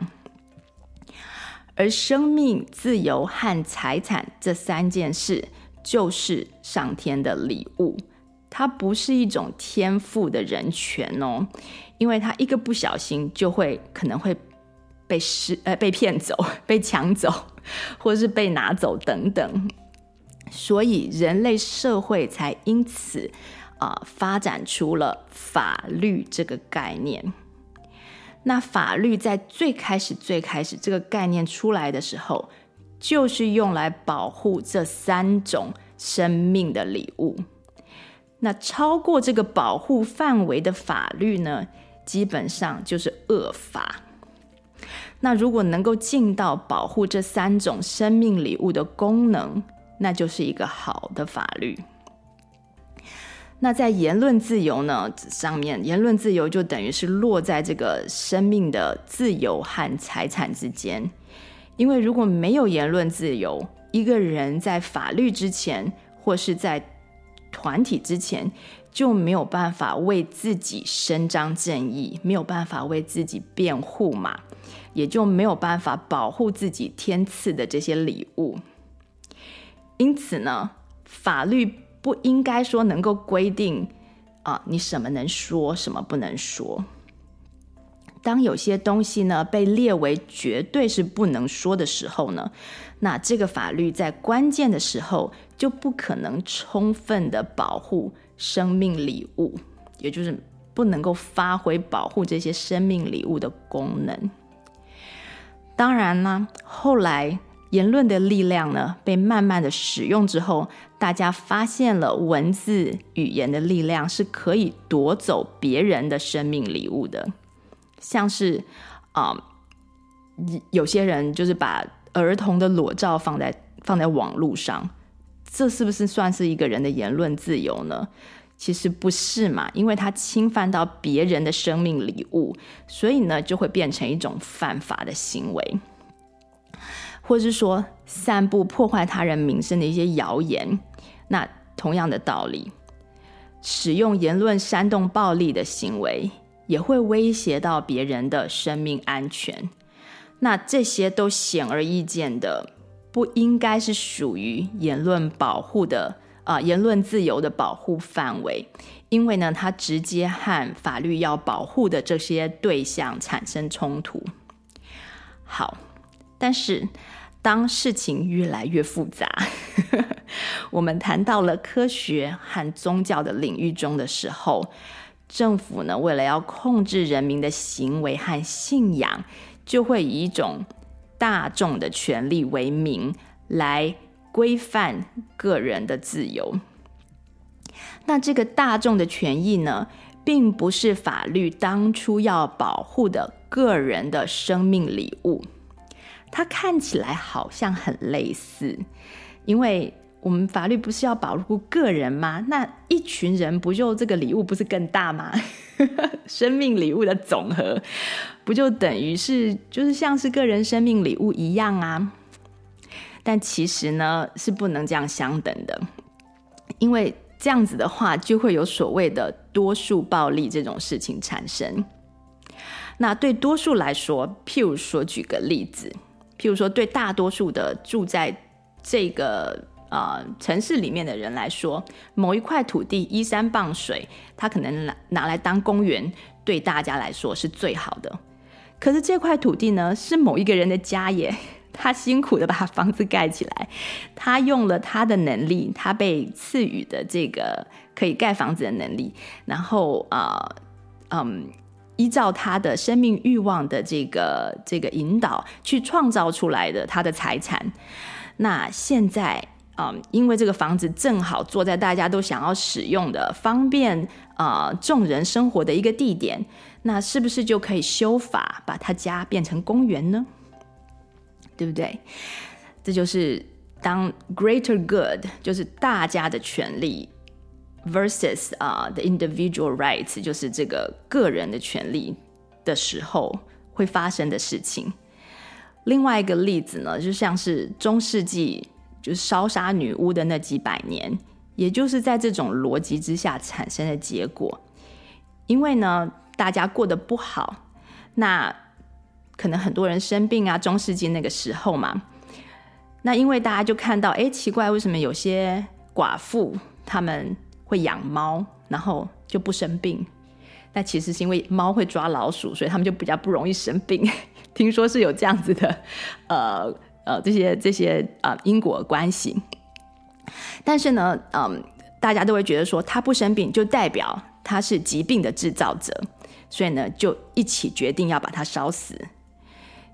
而生命、自由和财产这三件事，就是上天的礼物。它不是一种天赋的人权哦，因为他一个不小心就会可能会被失呃被骗走、被抢走，或是被拿走等等，所以人类社会才因此啊、发展出了法律这个概念。那法律在最开始、最开始这个概念出来的时候，就是用来保护这三种生命的礼物。那超过这个保护范围的法律呢，基本上就是恶法。那如果能够尽到保护这三种生命礼物的功能，那就是一个好的法律。那在言论自由呢，上面，言论自由就等于是落在这个生命的自由和财产之间。因为如果没有言论自由，一个人在法律之前，或是在团体之前，就没有办法为自己伸张正义，没有办法为自己辩护嘛，也就没有办法保护自己天赐的这些礼物。因此呢，法律。不应该说能够规定啊，你什么能说，什么不能说。当有些东西呢被列为绝对是不能说的时候呢，那这个法律在关键的时候就不可能充分的保护生命礼物，也就是不能够发挥保护这些生命礼物的功能。当然呢，后来。言论的力量呢，被慢慢的使用之后，大家发现了文字语言的力量是可以夺走别人的生命礼物的。像是啊、有些人就是把儿童的裸照放在放在网络上，这是不是算是一个人的言论自由呢？其实不是嘛，因为他侵犯到别人的生命礼物，所以呢，就会变成一种犯法的行为。或是说散布破坏他人名声的一些谣言，那同样的道理，使用言论煽动暴力的行为，也会威胁到别人的生命安全。那这些都显而易见的，不应该是属于言论保护的啊、言论自由的保护范围，因为呢，它直接和法律要保护的这些对象产生冲突。好，但是。当事情越来越复杂，<laughs> 我们谈到了科学和宗教的领域中的时候，政府呢，为了要控制人民的行为和信仰，就会以一种大众的权利为名来规范个人的自由。那这个大众的权益呢，并不是法律当初要保护的个人的生命礼物。它看起来好像很类似，因为我们法律不是要保护个人吗？那一群人不就这个礼物不是更大吗？<laughs> 生命礼物的总和不就等于是就是像是个人生命礼物一样啊？但其实呢，是不能这样相等的，因为这样子的话就会有所谓的多数暴力这种事情产生。那对多数来说，譬如说举个例子。譬如说，对大多数的住在这个呃城市里面的人来说，某一块土地依山傍水，他可能拿拿来当公园，对大家来说是最好的。可是这块土地呢，是某一个人的家耶，<laughs> 他辛苦的把房子盖起来，他用了他的能力，他被赐予的这个可以盖房子的能力，然后啊，呃，嗯。依照他的生命欲望的这个这个引导去创造出来的他的财产，那现在啊、嗯，因为这个房子正好坐在大家都想要使用的方便啊、呃、众人生活的一个地点，那是不是就可以修法把他家变成公园呢？对不对？这就是当 greater good 就是大家的权利。Versus 啊、，the individual rights 就是这个个人的权利的时候会发生的事情。另外一个例子呢，就像是中世纪就是烧杀女巫的那几百年，也就是在这种逻辑之下产生的结果。因为呢，大家过得不好，那可能很多人生病啊。中世纪那个时候嘛，那因为大家就看到，哎，奇怪，为什么有些寡妇他们会养猫，然后就不生病。那其实是因为猫会抓老鼠，所以他们就比较不容易生病。<laughs> 听说是有这样子的，呃呃，这些这些啊、因果关系。但是呢，嗯、大家都会觉得说他不生病就代表他是疾病的制造者，所以呢，就一起决定要把它烧死。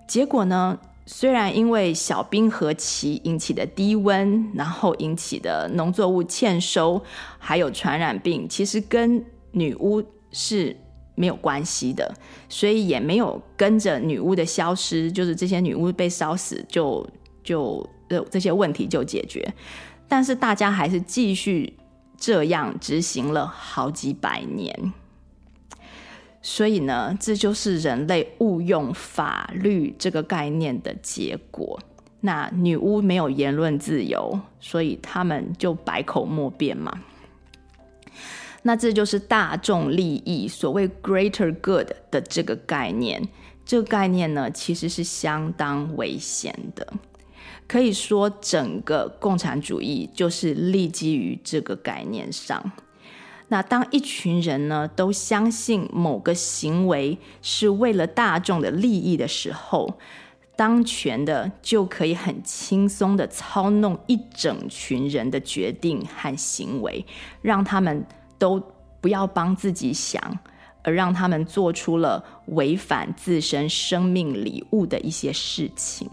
结果呢，虽然因为小冰河期引起的低温，然后引起的农作物欠收，还有传染病，其实跟女巫是没有关系的，所以也没有跟着女巫的消失，就是这些女巫被烧死就，就就这些问题就解决。但是大家还是继续这样执行了好几百年。所以呢，这就是人类误用法律这个概念的结果。那女巫没有言论自由，所以他们就百口莫辩嘛。那这就是大众利益，所谓 greater good 的这个概念。这个概念呢，其实是相当危险的。可以说，整个共产主义就是立基于这个概念上。那当一群人呢，都相信某个行为是为了大众的利益的时候，当权的就可以很轻松地操弄一整群人的决定和行为，让他们都不要帮自己想，而让他们做出了违反自身生命礼物的一些事情。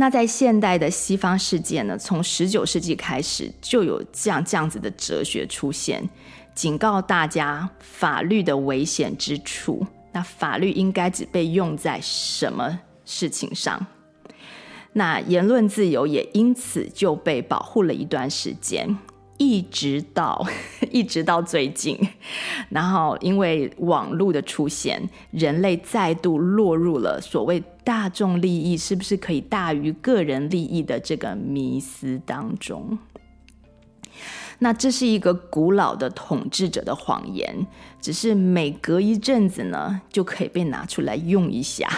那在现代的西方世界呢，从十九世纪开始就有这样这样子的哲学出现，警告大家法律的危险之处。那法律应该只被用在什么事情上？那言论自由也因此就被保护了一段时间。一直到 <laughs> 一直到最近，然后因为网络的出现，人类再度落入了所谓大众利益是不是可以大于个人利益的这个迷思当中。那这是一个古老的统治者的谎言，只是每隔一阵子呢，就可以被拿出来用一下。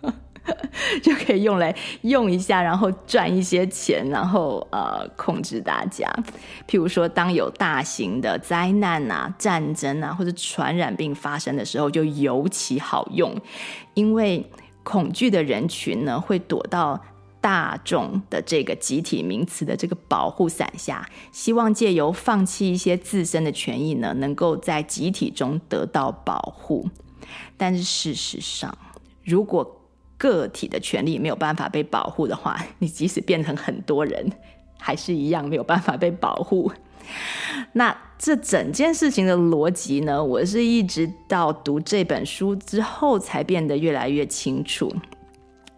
<laughs> 就可以用来用一下，然后赚一些钱，然后呃控制大家。譬如说，当有大型的灾难啊、战争啊或者传染病发生的时候，就尤其好用，因为恐惧的人群呢会躲到大众的这个集体名词的这个保护伞下，希望借由放弃一些自身的权益呢，能够在集体中得到保护。但是事实上，如果个体的权利没有办法被保护的话，你即使变成很多人，还是一样没有办法被保护。那这整件事情的逻辑呢？我是一直到读这本书之后才变得越来越清楚。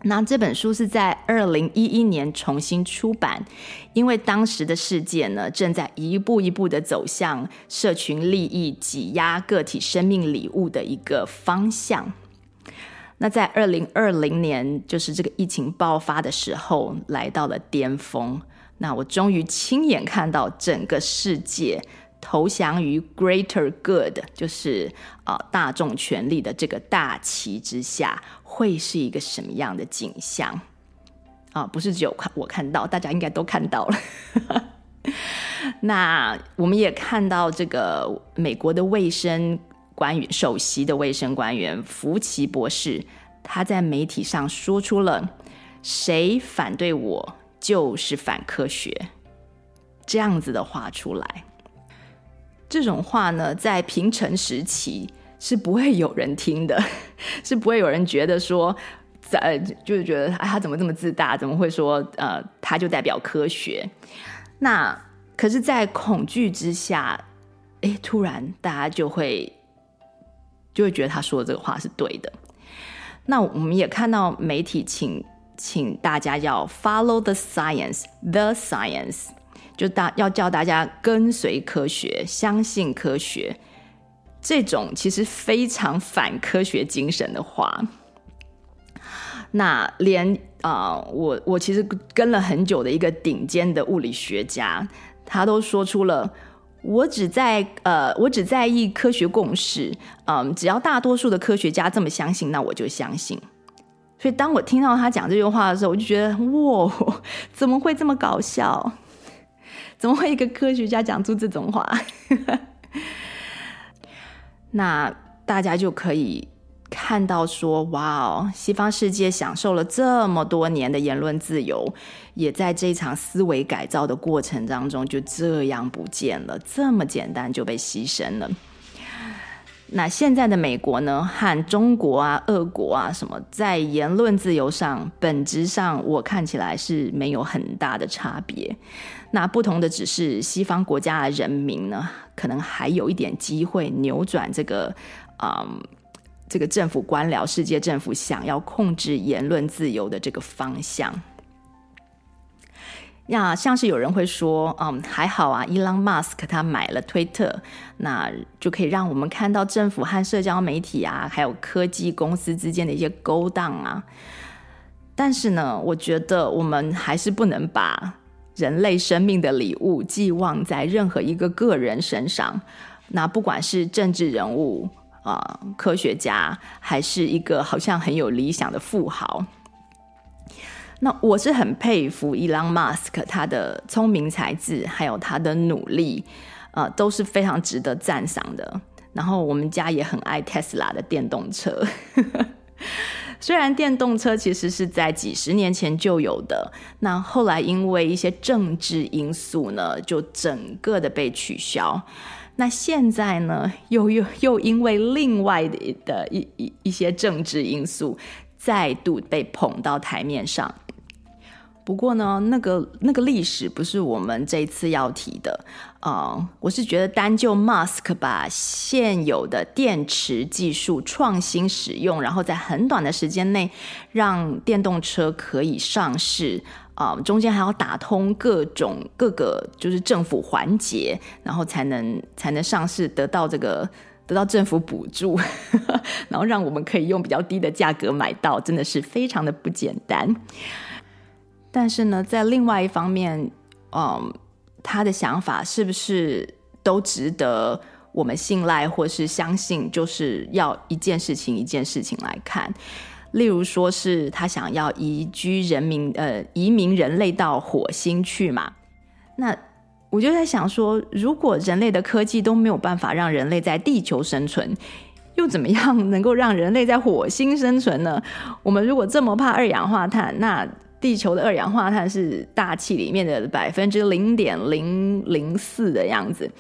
那这本书是在二零一一年重新出版，因为当时的世界呢，正在一步一步的走向社群利益挤压个体生命礼物的一个方向。那在二零二零年，就是这个疫情爆发的时候，来到了巅峰。那我终于亲眼看到整个世界投降于 Greater Good，就是啊、呃、大众权力的这个大旗之下，会是一个什么样的景象啊？不是只有看我看到，大家应该都看到了。<laughs> 那我们也看到这个美国的卫生。官员首席的卫生官员福奇博士，他在媒体上说出了“谁反对我就是反科学”这样子的话出来。这种话呢，在平成时期是不会有人听的，<laughs> 是不会有人觉得说，呃，就是觉得哎，他怎么这么自大？怎么会说呃，他就代表科学？那可是，在恐惧之下，哎，突然大家就会。就会觉得他说的这个话是对的。那我们也看到媒体请请大家要 follow the science，the science，就大要叫大家跟随科学，相信科学。这种其实非常反科学精神的话，那连啊、我我其实跟了很久的一个顶尖的物理学家，他都说出了。我只在呃，我只在意科学共识，嗯，只要大多数的科学家这么相信，那我就相信。所以当我听到他讲这句话的时候，我就觉得哇，<laughs> 怎么会这么搞笑？怎么会一个科学家讲出这种话？<laughs> 那大家就可以。看到说，哇哦，西方世界享受了这么多年的言论自由，也在这场思维改造的过程当中就这样不见了，这么简单就被牺牲了。那现在的美国呢，和中国啊、俄国啊什么，在言论自由上，本质上我看起来是没有很大的差别。那不同的只是西方国家的人民呢，可能还有一点机会扭转这个，嗯，这个政府官僚、世界政府想要控制言论自由的这个方向。那像是有人会说，嗯，还好啊，伊朗马斯克他买了推特，那就可以让我们看到政府和社交媒体啊，还有科技公司之间的一些勾当啊。但是呢，我觉得我们还是不能把人类生命的礼物寄望在任何一个个人身上。那不管是政治人物啊、科学家，还是一个好像很有理想的富豪。那我是很佩服伊朗马斯克，他的聪明才智，还有他的努力，呃，都是非常值得赞赏的。然后我们家也很爱特斯拉的电动车，<laughs> 虽然电动车其实是在几十年前就有的，那后来因为一些政治因素呢，就整个的被取消。那现在呢，又又又因为另外的的一一一些政治因素，再度被捧到台面上。不过呢，那个那个历史不是我们这一次要提的啊、我是觉得单就 Musk 把现有的电池技术创新使用，然后在很短的时间内让电动车可以上市啊、中间还要打通各种各个就是政府环节，然后才能才能上市，得到这个得到政府补助，<laughs> 然后让我们可以用比较低的价格买到，真的是非常的不简单。但是呢，在另外一方面，嗯，他的想法是不是都值得我们信赖或是相信？就是要一件事情一件事情来看。例如说是他想要移居人民，呃，移民人类到火星去嘛？那我就在想说，如果人类的科技都没有办法让人类在地球生存，又怎么样能够让人类在火星生存呢？我们如果这么怕二氧化碳，那地球的二氧化碳是大气里面的百分之零点零零四的样子，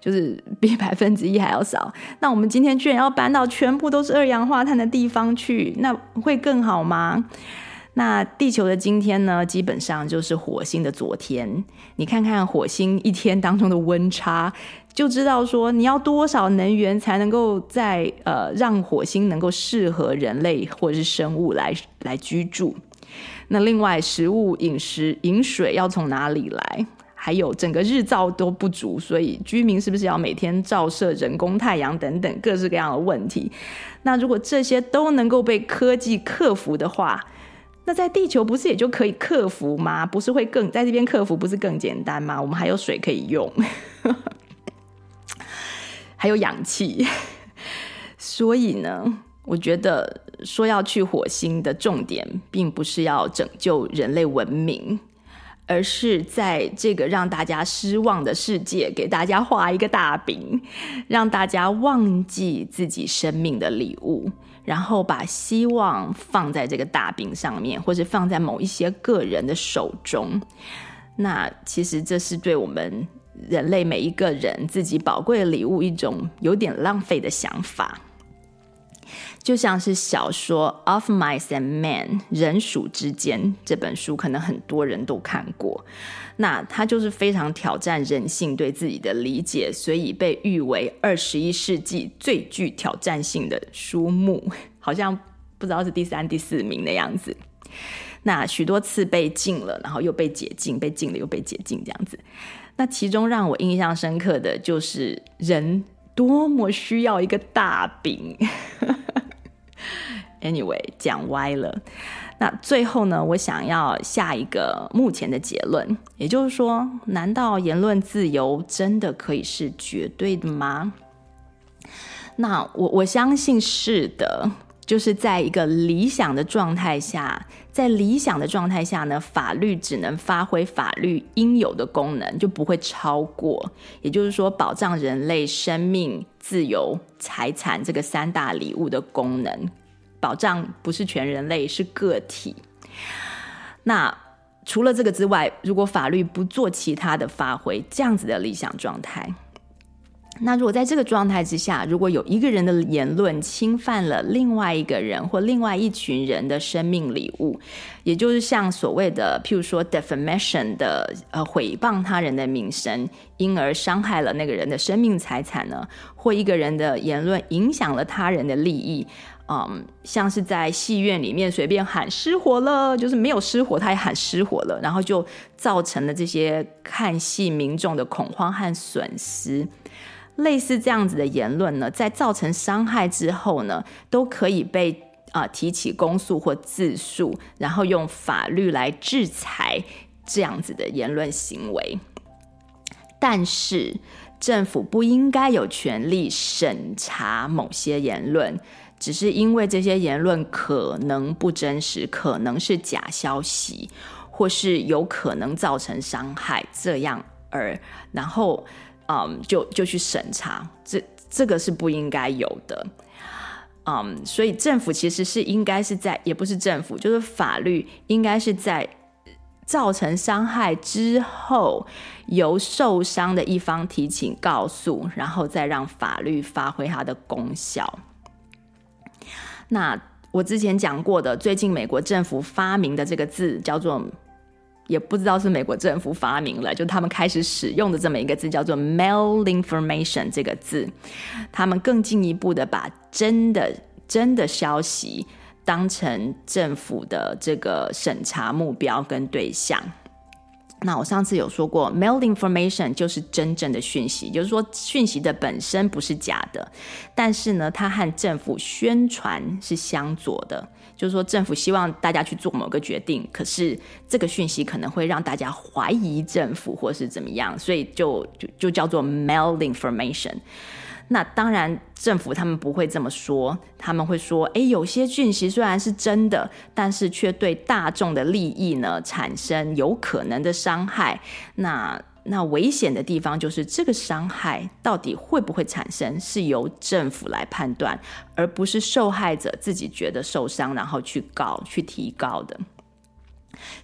就是比百分之一还要少。那我们今天居然要搬到全部都是二氧化碳的地方去，那会更好吗？那地球的今天呢，基本上就是火星的昨天。你看看火星一天当中的温差，就知道说你要多少能源才能够在呃让火星能够适合人类或者是生物来来居住。那另外，食物、饮食、饮水要从哪里来？还有整个日照都不足，所以居民是不是要每天照射人工太阳等等各式各样的问题？那如果这些都能够被科技克服的话，那在地球不是也就可以克服吗？不是会更在这边克服不是更简单吗？我们还有水可以用，<laughs> 还有氧气，所以呢？我觉得说要去火星的重点，并不是要拯救人类文明，而是在这个让大家失望的世界，给大家画一个大饼，让大家忘记自己生命的礼物，然后把希望放在这个大饼上面，或是放在某一些个人的手中。那其实这是对我们人类每一个人自己宝贵的礼物一种有点浪费的想法。就像是小说《Of Mice and Men》人鼠之间这本书，可能很多人都看过。那它就是非常挑战人性对自己的理解，所以被誉为二十一世纪最具挑战性的书目，<laughs> 好像不知道是第三、第四名的样子。那许多次被禁了，然后又被解禁，被禁了又被解禁这样子。那其中让我印象深刻的就是人多么需要一个大饼。<laughs> Anyway，讲歪了。那最后呢，我想要下一个目前的结论，也就是说，难道言论自由真的可以是绝对的吗？那我我相信是的，就是在一个理想的状态下，在理想的状态下呢，法律只能发挥法律应有的功能，就不会超过。也就是说，保障人类生命、自由、财产这个三大礼物的功能。保障不是全人类，是个体。那除了这个之外，如果法律不做其他的发挥，这样子的理想状态，那如果在这个状态之下，如果有一个人的言论侵犯了另外一个人或另外一群人的生命礼物，也就是像所谓的，譬如说 defamation 的，呃，毁谤他人的名声，因而伤害了那个人的生命财产呢，或一个人的言论影响了他人的利益，嗯，像是在戏院里面随便喊失火了，就是没有失火，他也喊失火了，然后就造成了这些看戏民众的恐慌和损失。类似这样子的言论呢，在造成伤害之后呢，都可以被啊、提起公诉或自诉，然后用法律来制裁这样子的言论行为。但是政府不应该有权利审查某些言论，只是因为这些言论可能不真实，可能是假消息，或是有可能造成伤害，这样而然后。嗯，就就去审查，这这个是不应该有的。嗯，所以政府其实是应该是在，也不是政府，就是法律应该是在造成伤害之后，由受伤的一方提起告诉，然后再让法律发挥它的功效。那我之前讲过的，最近美国政府发明的这个字叫做。也不知道是美国政府发明了，就他们开始使用的这么一个字，叫做 “malinformation” 这个字。他们更进一步的把真的真的消息当成政府的这个审查目标跟对象。那我上次有说过，malinformation 就是真正的讯息，就是说讯息的本身不是假的，但是呢，它和政府宣传是相左的。就是说，政府希望大家去做某个决定，可是这个讯息可能会让大家怀疑政府或是怎么样，所以就就就叫做 malinformation。那当然，政府他们不会这么说，他们会说：诶，有些讯息虽然是真的，但是却对大众的利益呢产生有可能的伤害。那那危险的地方就是这个伤害到底会不会产生，是由政府来判断，而不是受害者自己觉得受伤，然后去告、去提告的。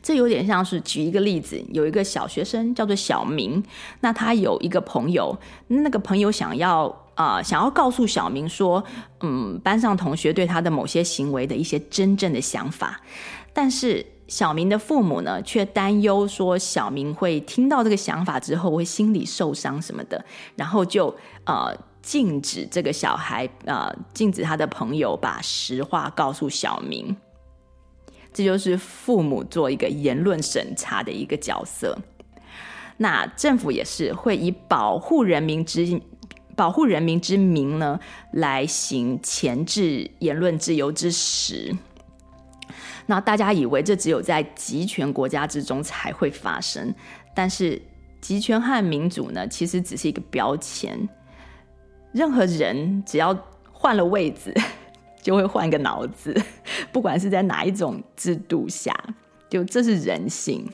这有点像是举一个例子，有一个小学生叫做小明，那他有一个朋友，那个朋友想要啊、呃，想要告诉小明说，嗯，班上同学对他的某些行为的一些真正的想法，但是。小明的父母呢，却担忧说小明会听到这个想法之后会心里受伤什么的，然后就呃禁止这个小孩呃禁止他的朋友把实话告诉小明。这就是父母做一个言论审查的一个角色。那政府也是会以保护人民之保护人民之名呢，来行钳制言论自由之实。那大家以为这只有在集权国家之中才会发生，但是集权和民主呢，其实只是一个标签。任何人只要换了位子，<laughs> 就会换个脑子，不管是在哪一种制度下，就这是人性。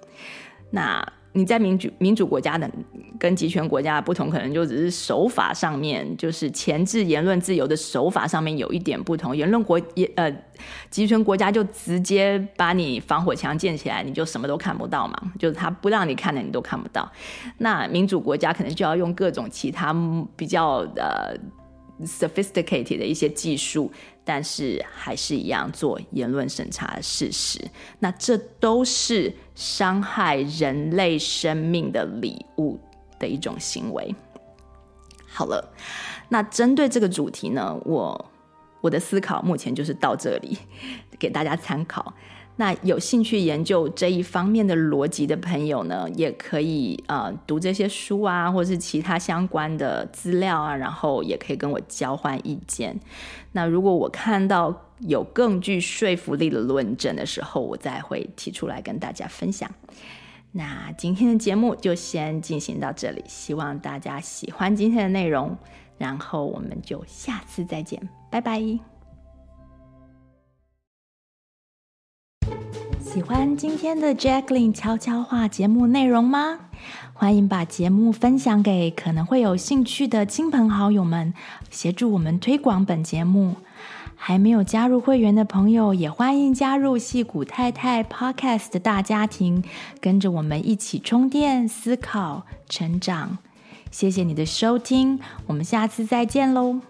那。你在民主民主国家的跟集权国家的不同，可能就只是手法上面，就是钳制言论自由的手法上面有一点不同。言论国也呃，集权国家就直接把你防火墙建起来，你就什么都看不到嘛，就是他不让你看的你都看不到。那民主国家可能就要用各种其他比较呃 sophisticated 的一些技术。但是还是一样做言论审查的事实，那这都是伤害人类生命的礼物的一种行为。好了，那针对这个主题呢，我我的思考目前就是到这里，给大家参考。那有兴趣研究这一方面的逻辑的朋友呢，也可以呃读这些书啊，或是其他相关的资料啊，然后也可以跟我交换意见。那如果我看到有更具说服力的论证的时候，我再会提出来跟大家分享。那今天的节目就先进行到这里，希望大家喜欢今天的内容，然后我们就下次再见，拜拜。喜欢今天的 Jacqueline 悄悄话节目内容吗？欢迎把节目分享给可能会有兴趣的亲朋好友们，协助我们推广本节目。还没有加入会员的朋友，也欢迎加入矽谷太太 Podcast 的大家庭，跟着我们一起充电、思考、成长。谢谢你的收听，我们下次再见喽。